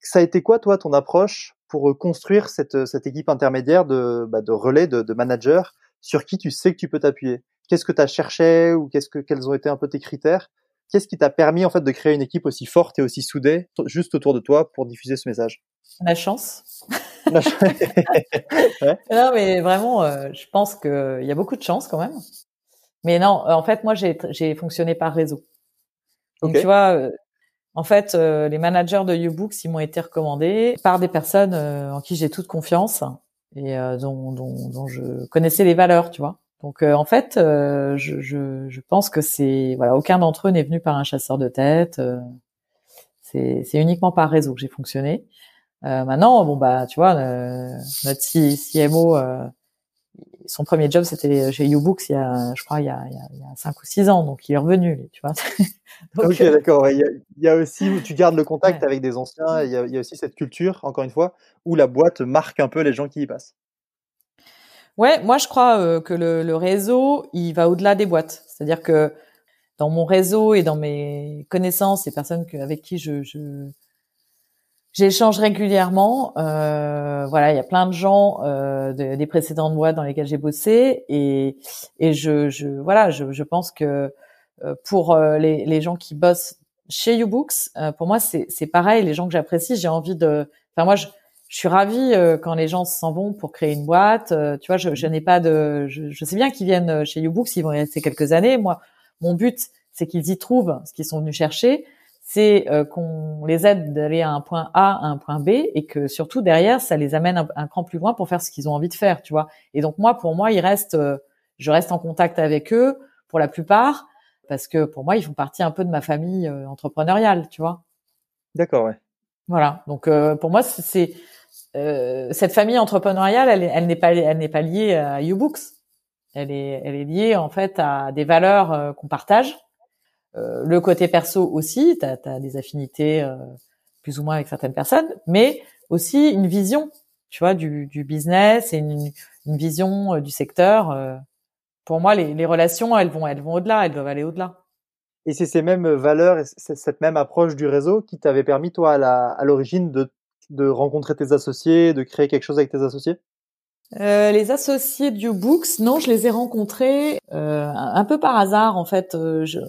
Ça a été quoi toi ton approche pour construire cette cette équipe intermédiaire de bah, de relais de, de managers sur qui tu sais que tu peux t'appuyer? Qu'est-ce que tu as cherché ou qu'est-ce que quels ont été un peu tes critères Qu'est-ce qui t'a permis en fait de créer une équipe aussi forte et aussi soudée juste autour de toi pour diffuser ce message? La chance. La ouais. Non mais vraiment, euh, je pense qu'il y a beaucoup de chance quand même. Mais non, en fait moi j'ai fonctionné par réseau. Donc tu vois, euh, en fait euh, les managers de YouBooks ils m'ont été recommandés par des personnes en qui j'ai toute confiance et dont, dont, dont je connaissais les valeurs, tu vois. Donc euh, en fait, euh, je, je, je, pense que c'est voilà, aucun d'entre eux n'est venu par un chasseur de tête. Euh, c'est uniquement par réseau que j'ai fonctionné. maintenant, bon bah tu vois, notre CMO, son premier job c'était chez YouBooks il y a, je crois il y a, il y a, il y a cinq ou six ans, donc il est revenu, tu vois. donc, ok, d'accord. Il, il, y a aussi où tu gardes le contact avec des anciens. Il y, a, il y a aussi cette culture, encore une fois, où la boîte marque un peu les gens qui y passent. Ouais, moi je crois euh, que le, le, réseau, il va au-delà des boîtes. C'est-à-dire que dans mon réseau et dans mes connaissances, les personnes que, avec qui je, je j'échange régulièrement, euh, voilà, il y a plein de gens euh, de, des précédentes boîtes dans lesquelles j'ai bossé et et je, je voilà, je, je pense que euh, pour euh, les, les gens qui bossent chez YouBooks, pour moi c'est c'est pareil, les gens que j'apprécie, j'ai envie de, enfin moi je je suis ravie euh, quand les gens s'en vont pour créer une boîte. Euh, tu vois, je, je n'ai pas de, je, je, sais bien qu'ils viennent euh, chez YouBooks, ils vont y rester quelques années. Moi, mon but, c'est qu'ils y trouvent ce qu'ils sont venus chercher. C'est qu'on les aide d'aller à un point A à un point B et que surtout derrière, ça les amène un, un cran plus loin pour faire ce qu'ils ont envie de faire, tu vois. Et donc moi, pour moi, ils restent, je reste en contact avec eux pour la plupart parce que pour moi, ils font partie un peu de ma famille entrepreneuriale, tu vois. D'accord, ouais. Voilà. Donc pour moi, c'est euh, cette famille entrepreneuriale, elle, elle n'est pas, elle n'est pas liée à YouBooks. Elle est, elle est liée en fait à des valeurs euh, qu'on partage. Euh, le côté perso aussi, tu as, des affinités euh, plus ou moins avec certaines personnes, mais aussi une vision, tu vois, du, du business et une, une vision du secteur. pour moi, les, les relations, elles vont, elles vont au-delà, elles doivent aller au-delà. Et c'est ces mêmes valeurs et cette même approche du réseau qui t'avait permis, toi, à l'origine, de de rencontrer tes associés, de créer quelque chose avec tes associés? Euh, les associés du Books, non, je les ai rencontrés euh, un peu par hasard en fait. Euh, je,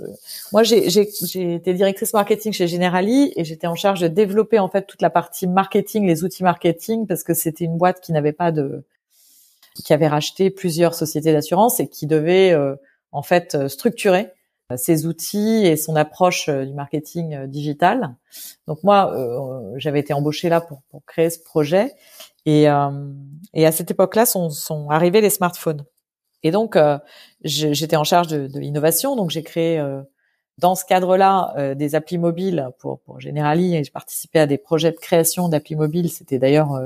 moi, j'ai été directrice marketing chez Generali et j'étais en charge de développer en fait toute la partie marketing, les outils marketing, parce que c'était une boîte qui n'avait pas de, qui avait racheté plusieurs sociétés d'assurance et qui devait euh, en fait structurer euh, ses outils et son approche euh, du marketing euh, digital. Donc moi, j'avais été embauchée là pour, pour créer ce projet. Et, et à cette époque-là, sont, sont arrivés les smartphones. Et donc, j'étais en charge de, de l'innovation. Donc, j'ai créé dans ce cadre-là des applis mobiles pour, pour Generali. Et j'ai participé à des projets de création d'applis mobiles. C'était d'ailleurs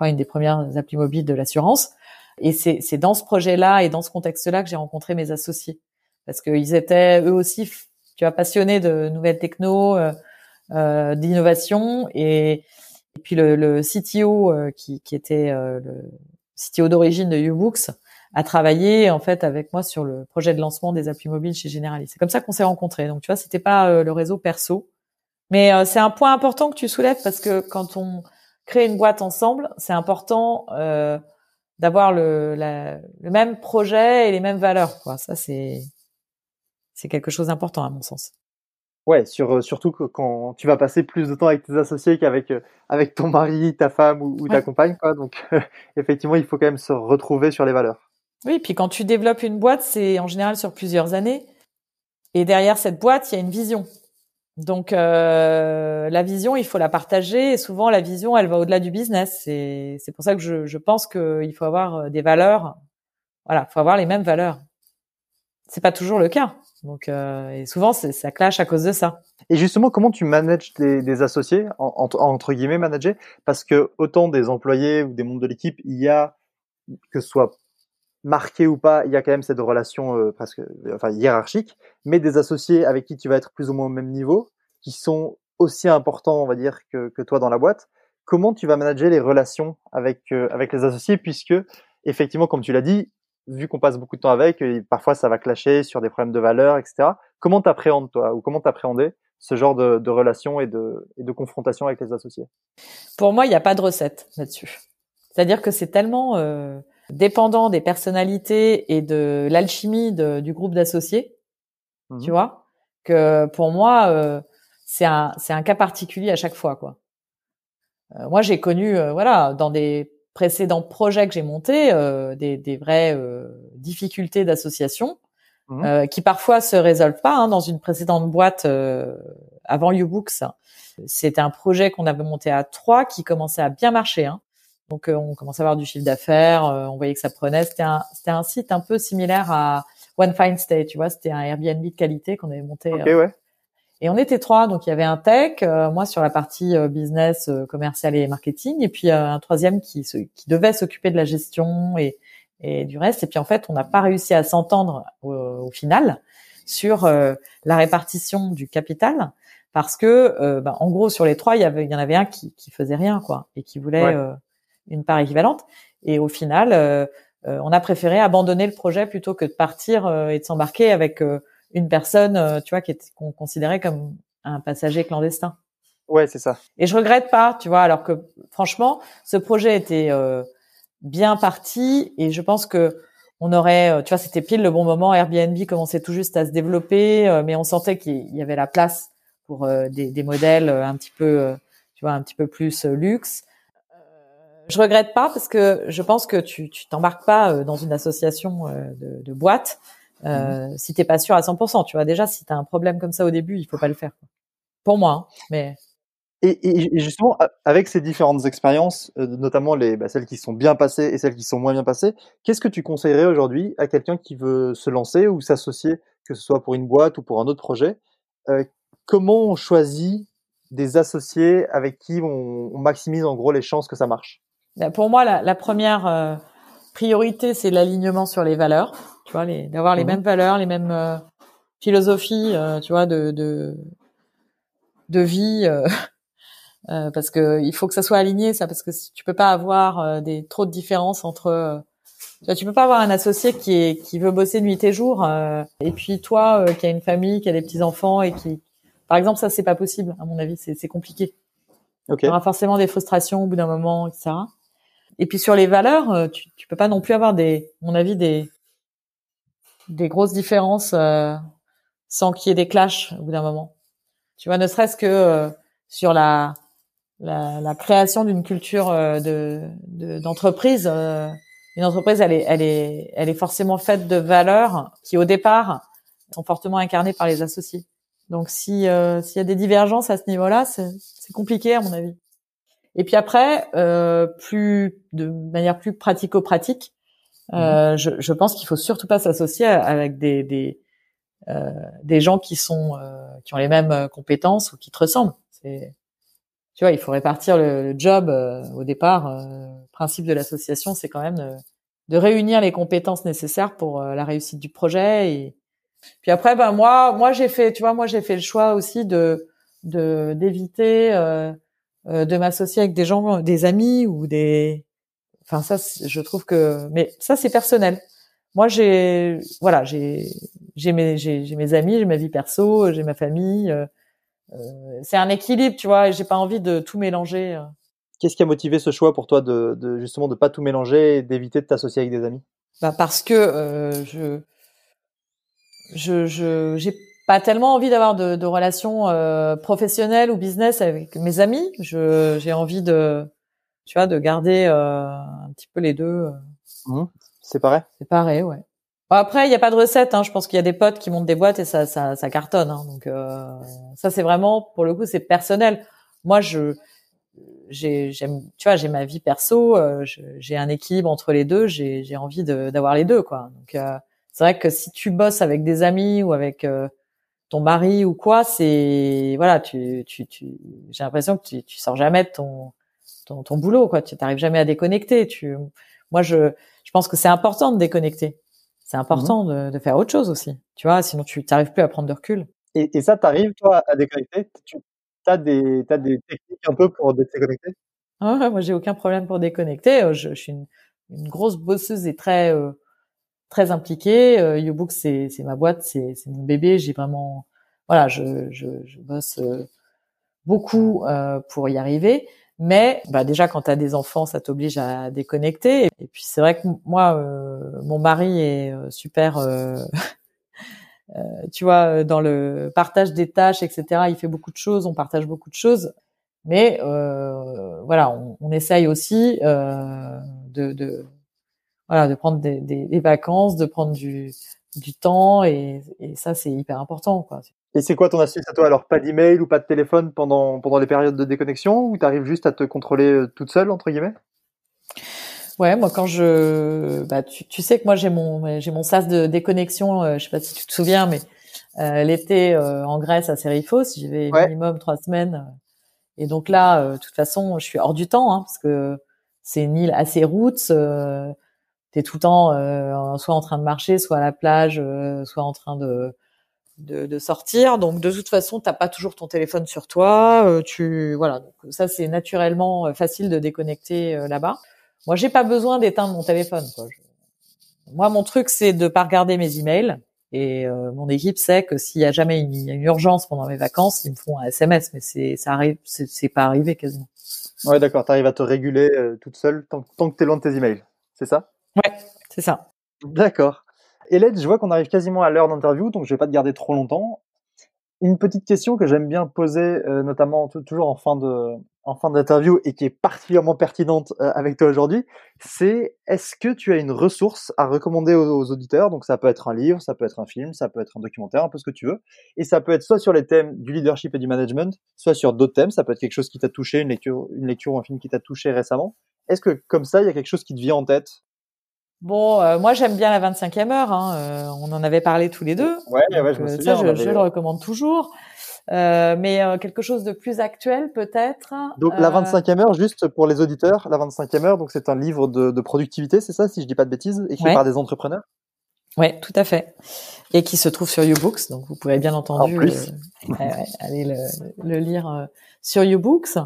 crois, une des premières applis mobiles de l'assurance. Et c'est dans ce projet-là et dans ce contexte-là que j'ai rencontré mes associés. Parce qu'ils étaient eux aussi, tu vois, passionnés de nouvelles techno, euh, euh, d'innovation. Et, puis le, le CTO euh, qui, qui était euh, le CTO d'origine de Ubooks a travaillé en fait avec moi sur le projet de lancement des applis mobiles chez Generali. C'est comme ça qu'on s'est rencontrés. Donc tu vois, c'était pas le réseau perso, mais c'est un point important que tu soulèves parce que quand on crée une boîte ensemble, c'est important euh, d'avoir le, le même projet et les mêmes valeurs. Quoi. Ça, c'est c'est quelque chose d'important à mon sens. Ouais, sur, surtout que quand tu vas passer plus de temps avec tes associés qu'avec avec ton mari, ta femme ou, ou ta compagne, quoi. Donc effectivement, il faut quand même se retrouver sur les valeurs. Oui, puis quand tu développes une boîte, c'est en général sur plusieurs années. Et derrière cette boîte, il y a une vision. Donc euh, la vision, il faut la partager. Et souvent, la vision, elle va au-delà du business. C'est c'est pour ça que je, je pense qu'il faut avoir des valeurs. Voilà, faut avoir les mêmes valeurs. C'est pas toujours le cas. Donc euh, et souvent, ça clash à cause de ça. Et justement, comment tu manages des, associés en, en, entre guillemets manager? Parce que autant des employés ou des membres de l'équipe, il y a que ce soit marqué ou pas, il y a quand même cette relation euh, presque enfin hiérarchique, mais des associés avec qui tu vas être plus ou moins au même niveau, qui sont aussi importants, on va dire, que, que toi dans la boîte. Comment tu vas manager les relations avec euh, avec les associés, puisque effectivement, comme tu l'as dit, vu qu'on passe beaucoup de temps avec, parfois ça va clasher sur des problèmes de valeur, etc. Comment t'appréhendes toi, ou comment t'appréhendais ce genre de, de relations et de, et de confrontation avec les associés? Pour moi, il n'y a pas de recette là-dessus. C'est-à-dire que c'est tellement euh, dépendant des personnalités et de l'alchimie du groupe d'associés, mmh. tu vois, que pour moi, euh, c'est un, cas particulier à chaque fois, quoi. Euh, moi, j'ai connu, voilà, dans des précédents projets que j'ai montés, euh, des, des, vraies difficultés d'association, mmh. qui parfois se résolvent pas. Hein, dans une précédente boîte avant YouBooks, c'était un projet qu'on avait monté à trois qui commençait à bien marcher. Hein. Donc euh, on commençait à avoir du chiffre d'affaires, euh, on voyait que ça prenait. C'était un, c'était un site un peu similaire à One Fine Stay, tu vois. C'était un Airbnb de qualité qu'on avait monté. Okay, ouais. Et on était trois, donc il y avait un tech, moi sur la partie business, commercial et marketing, et puis un troisième qui, qui devait s'occuper de la gestion et, et du reste. Et puis en fait, on n'a pas réussi à s'entendre au, au, final sur la répartition du capital parce que, ben, en gros, sur les trois, il y avait, il y en avait un qui, qui faisait rien, quoi, et qui voulait ouais une part équivalente. Et au final, euh, euh, on a préféré abandonner le projet plutôt que de partir euh, et de s'embarquer avec une personne, tu vois, qui qu'on considérait comme un passager clandestin. Ouais, c'est ça. Et je regrette pas, tu vois, alors que franchement, ce projet était bien parti et je pense que on aurait, tu vois, c'était pile le bon moment. Airbnb commençait tout juste à se développer, mais on sentait qu'il y avait la place pour des, des, modèles un petit peu, tu vois, un petit peu plus luxe. Je regrette pas parce que je pense que tu tu t'embarques pas euh, dans une association euh, de, de boîtes euh, mmh. si t'es pas sûr à 100%. Tu vois déjà si t'as un problème comme ça au début, il faut pas le faire. Pour moi, hein, mais. Et, et, justement, avec ces différentes expériences, notamment les bah, celles qui sont bien passées et celles qui sont moins bien passées, qu'est-ce que tu conseillerais aujourd'hui à quelqu'un qui veut se lancer ou s'associer, que ce soit pour une boîte ou pour un autre projet euh, Comment on choisit des associés avec qui on, on maximise en gros les chances que ça marche? Bah, pour moi, la, la première euh, priorité, c'est l'alignement sur les valeurs. Tu vois, d'avoir les, les mmh mêmes valeurs, les mêmes euh, philosophies, euh, tu vois, de de, de vie. parce que il faut que ça soit aligné, ça, parce que tu peux pas avoir des trop de différences entre. tu, vois, tu peux pas avoir un associé qui est qui veut bosser nuit et jour, et puis toi qui a une famille, qui a des petits enfants et qui, par exemple, ça c'est pas possible. À mon avis, c'est compliqué. Okay. Il y aura forcément des frustrations au bout d'un moment, etc. Et puis sur les valeurs, euh, tu, tu peux pas non plus avoir des, mon avis, des des grosses différences euh, sans qu'il y ait des clashs au bout d'un moment. Tu vois, ne serait-ce que euh, sur la, la, la création d'une culture euh, de d'entreprise. une entreprise, elle est, elle est, elle est forcément faite de valeurs qui, au départ, sont fortement incarnées par les associés. Donc, si s'il y a des divergences à ce niveau-là, c'est compliqué à mon avis. Et puis après, euh, plus de manière plus pratico-pratique, euh, mhm. je, je, pense qu'il faut surtout pas s'associer avec des des, euh, des gens qui sont euh, qui ont les mêmes compétences ou qui te ressemblent. C'est tu vois, il faut répartir le, job euh, au départ principe de l'association, c'est quand même de, de, réunir les compétences nécessaires pour la réussite du projet. Et puis après, ben moi, moi j'ai fait, tu vois, moi j'ai fait le choix aussi de de d'éviter euh, de m'associer avec des gens, des amis ou des, enfin ça, je trouve que, mais ça c'est personnel. Moi j'ai, voilà, j'ai j'ai mes j'ai mes amis, j'ai ma vie perso, j'ai ma famille. Euh, c'est un équilibre, tu vois, et j'ai pas envie de tout mélanger. Qu'est-ce qui a motivé ce choix pour toi de, de justement de pas tout mélanger et d'éviter de t'associer avec des amis? Bah parce que euh, je je je j'ai pas tellement envie d'avoir de, de, relations euh, professionnelles ou business avec mes amis. Je j'ai envie de tu vois de garder euh, un petit peu les deux. Mmh. C'est pareil. C'est pareil, ouais. Bon, après, il n'y a pas de recette. Hein. Je pense qu'il y a des potes qui montent des boîtes et ça, ça, ça cartonne. Hein. Donc euh, ça, c'est vraiment, pour le coup, c'est personnel. Moi, je, j'ai, j'aime, tu vois, j'ai ma vie perso. Euh, j'ai un équilibre entre les deux. J'ai, j'ai envie d'avoir les deux, quoi. Donc euh, c'est vrai que si tu bosses avec des amis ou avec euh, ton mari ou quoi, c'est voilà, tu, tu, tu j'ai l'impression que tu, tu sors jamais de ton, ton, ton boulot, quoi. Tu t'arrives jamais à déconnecter. Tu, moi, je, je pense que c'est important de déconnecter c'est important mmh de, de, faire autre chose aussi. Tu vois, sinon tu n'arrives plus à prendre de recul. Et, et ça, t'arrives toi à déconnecter? Tu as des, as des techniques un peu pour déconnecter? Ah, Moi, j'ai aucun problème pour déconnecter. Euh, je, je suis une, une, grosse bosseuse et très euh, très impliquée. Euh, YouBook, c'est ma boîte, c'est mon bébé. J'ai vraiment, voilà, je, je, je bosse euh, beaucoup euh, pour y arriver. Mais bah déjà, quand tu as des enfants, ça t'oblige à déconnecter. Et puis c'est vrai que moi, euh, mon mari est euh, super, euh, euh, tu vois, dans le partage des tâches, etc. Il fait beaucoup de choses, on partage beaucoup de choses. Mais euh, voilà, on, essaye aussi de, de, voilà, de prendre des, vacances, de prendre du, du temps, et, et ça c'est hyper important, quoi. Et c'est quoi ton astuce à toi? Alors, pas d'email ou pas de téléphone pendant, pendant les périodes de déconnexion? Ou tu arrives juste à te contrôler euh, toute seule, entre guillemets? Ouais, moi quand je, bah tu, tu sais que moi j'ai mon j'ai mon sas de déconnexion. Euh, je sais pas si tu te souviens, mais euh, l'été euh, en Grèce à Serifos, j'y vais ouais. minimum trois semaines. Et donc là, euh, de toute façon, je suis hors du temps hein, parce que c'est une île assez route. Euh, T'es tout le temps soit en train de marcher, soit à la plage, soit en train de de, de, sortir. Donc de toute façon, t'as pas toujours ton téléphone sur toi. Euh, tu voilà. Donc, ça c'est naturellement euh, facile de déconnecter euh, là-bas. Moi, j'ai pas besoin d'éteindre mon téléphone. Quoi. Moi, mon truc c'est de pas regarder mes emails. Et euh, mon équipe sait que s'il y a jamais une, une, urgence pendant mes vacances, ils me font un SMS. Mais c'est ça arrive, c'est pas arrivé quasiment. Ouais, d'accord. T'arrives à te réguler euh, toute seule tant, tant que t'es loin de tes emails. C'est ça? Ouais, c'est ça. D'accord. Hélène, je vois qu'on arrive quasiment à l'heure d'interview, donc je vais pas te garder trop longtemps. Une petite question que j'aime bien poser, euh, notamment toujours en fin de en fin d'interview et qui est particulièrement pertinente euh, avec toi aujourd'hui, c'est est-ce que tu as une ressource à recommander aux, aux, auditeurs? Donc ça peut être un livre, ça peut être un film, ça peut être un documentaire, un peu ce que tu veux, et ça peut être soit sur les thèmes du leadership et du management, soit sur d'autres thèmes. Ça peut être quelque chose qui t'a touché, une lecture, une lecture ou un film qui t'a touché récemment. Est-ce que comme ça, il y a quelque chose qui te vient en tête? Bon, euh, moi j'aime bien la 25e heure. Hein. Euh, on en avait parlé tous les deux. Ouais, Donc, ouais, je me euh, souviens. Ça, je, je, le recommande toujours. mais quelque chose de plus actuel peut-être. Donc la 25e heure, juste pour les auditeurs, la 25e heure, donc c'est un livre de, de productivité, c'est ça, si je dis pas de bêtises, écrit ouais. par des entrepreneurs? Ouais, tout à fait. Et qui se trouve sur YouBooks, donc vous pourrez bien entendu en aller le, le lire sur YouBooks.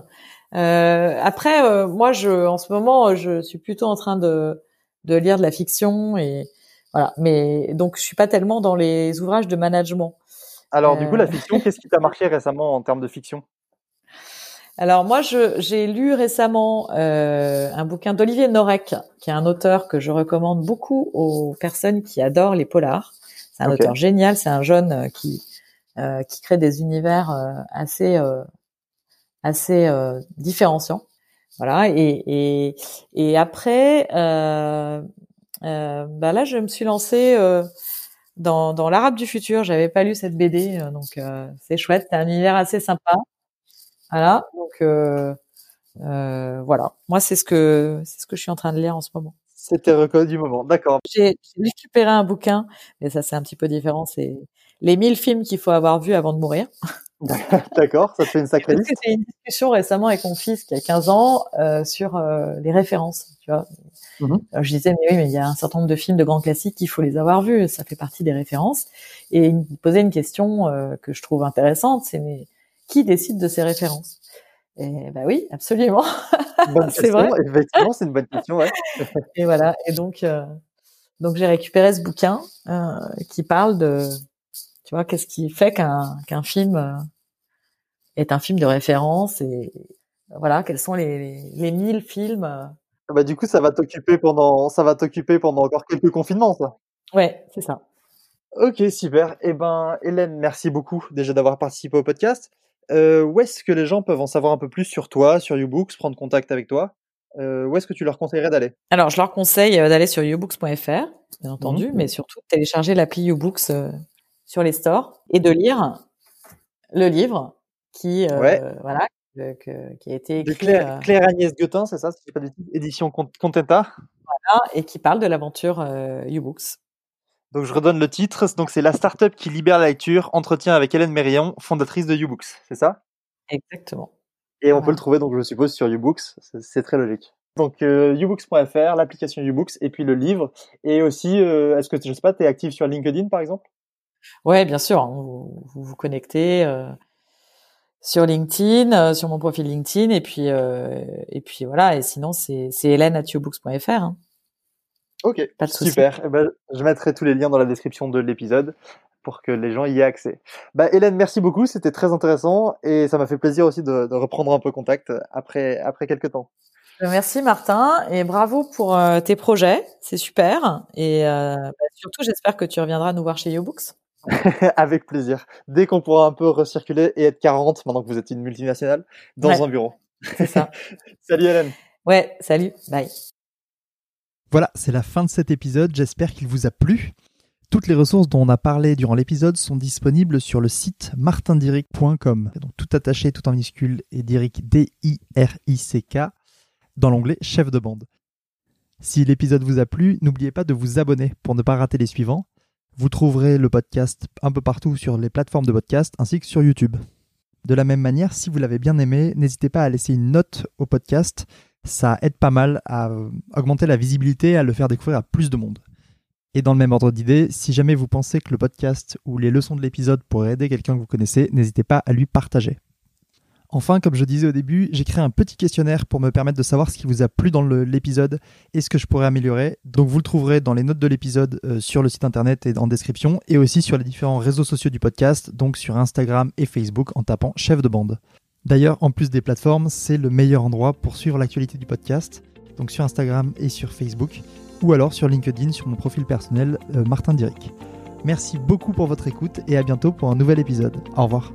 après, moi, je, en ce moment, je suis plutôt en train de de lire de la fiction et voilà. Mais donc je suis pas tellement dans les ouvrages de management. Alors euh... du coup la fiction, qu'est-ce qui t'a marqué récemment en termes de fiction? Alors moi je j'ai lu récemment euh, un bouquin d'Olivier Norek, qui est un auteur que je recommande beaucoup aux personnes qui adorent les polars. C'est un okay. auteur génial, c'est un jeune qui euh, qui crée des univers euh, assez assez différenciants. Voilà. Et, et, et après, euh, euh, bah là, je me suis lancée euh, dans, dans l'Arabe du futur. J'avais pas lu cette BD, euh, donc euh, c'est chouette. C'est un univers assez sympa. Voilà. Donc euh, voilà. Moi, c'est ce que c'est ce que je suis en train de lire en ce moment. C'était reconnu du moment. D'accord. J'ai récupéré un bouquin, mais ça c'est un petit peu différent. C'est les 1000 films qu'il faut avoir vus avant de mourir. D'accord, ça te fait une sacrée liste. C'était une discussion récemment avec mon fils qui a 15 ans euh, sur euh, les références. Tu vois. Mhm. Alors, je disais mais oui mais il y a un certain nombre de films de grands classiques qu'il faut les avoir vus, ça fait partie des références. Et il me posait une question euh, que je trouve intéressante, c'est mais qui décide de ces références? Et bah oui, absolument. C'est vrai. effectivement, c'est une bonne question, ouais. Et voilà. Et donc, euh, donc j'ai récupéré ce bouquin euh, qui parle de, tu vois, qu'est-ce qui fait qu'un qu'un film euh, est un film de référence et voilà, quels sont les les, les 1000 films. euh. Bah, du coup, ça va t'occuper pendant, ça va t'occuper pendant encore quelques confinements, ça. Ouais, c'est ça. Ok, super. Eh ben, Hélène, merci beaucoup déjà d'avoir participé au podcast. Euh, où est-ce que les gens peuvent en savoir un peu plus sur toi, sur YouBooks, prendre contact avec toi? Euh, Où est-ce que tu leur conseillerais d'aller? Alors, je leur conseille d'aller sur youbooks.fr, bien entendu, Mhm. mais surtout de télécharger l'appli YouBooks euh, sur les stores et de lire le livre qui, euh, Ouais. voilà, que- qui a été écrit Claire, euh, Claire Agnès Guetin, c'est ça, si pas bêtises, édition Con- Contenta. et qui parle de l'aventure euh, YouBooks. Donc je redonne le titre. Donc c'est la startup qui libère la lecture. Entretien avec Hélène Mérion, fondatrice de YouBooks, c'est ça? Exactement. Et on Voilà. peut le trouver donc je suppose sur YouBooks. C'est- C'est très logique. Donc euh, youbooks.fr, l'application YouBooks et puis le livre. Et aussi, euh, est-ce que je sais pas, tu es active sur LinkedIn par exemple? Ouais, bien sûr. hein, Vous vous, vous connectez euh, sur LinkedIn, euh, sur mon profil LinkedIn, et puis euh, et puis voilà. Et sinon, c'est c'est hélène@youbooks.fr. Hein, Ok, pas de souci. super. Eh ben, je mettrai tous les liens dans la description de l'épisode pour que les gens y aient accès. Bah, Hélène, merci beaucoup, c'était très intéressant et ça m'a fait plaisir aussi de, de reprendre un peu contact après, après quelques temps. Merci Martin et bravo pour euh, tes projets, c'est super. Et euh, bah, surtout, j'espère que tu reviendras nous voir chez YouBooks. Avec plaisir. Dès qu'on pourra un peu recirculer et être 40, maintenant que vous êtes une multinationale, dans Ouais. un bureau. C'est ça. Salut Hélène. Ouais, salut, bye. Voilà, c'est la fin de cet épisode. J'espère qu'il vous a plu. Toutes les ressources dont on a parlé durant l'épisode sont disponibles sur le site martindiric.com. Donc tout attaché, tout en minuscule et Diric D-I-R-I-C-K dans l'onglet chef de bande. Si l'épisode vous a plu, n'oubliez pas de vous abonner pour ne pas rater les suivants. Vous trouverez le podcast un peu partout sur les plateformes de podcast ainsi que sur YouTube. De la même manière, si vous l'avez bien aimé, n'hésitez pas à laisser une note au podcast ça aide pas mal à euh, augmenter la visibilité, à le faire découvrir à plus de monde. Et dans le même ordre d'idée, si jamais vous pensez que le podcast ou les leçons de l'épisode pourraient aider quelqu'un que vous connaissez, n'hésitez pas à lui partager. Enfin, comme je disais au début, j'ai créé un petit questionnaire pour me permettre de savoir ce qui vous a plu dans l'épisode et ce que je pourrais améliorer. Donc vous le trouverez dans les notes de l'épisode euh, sur le site internet et en description, et aussi sur les différents réseaux sociaux du podcast, donc sur Instagram et Facebook en tapant chef de bande. D'ailleurs, en plus des plateformes, c'est le meilleur endroit pour suivre l'actualité du podcast, donc sur Instagram et sur Facebook, ou alors sur LinkedIn sur mon profil personnel euh, Martin Diric. Merci beaucoup pour votre écoute et à bientôt pour un nouvel épisode. Au revoir.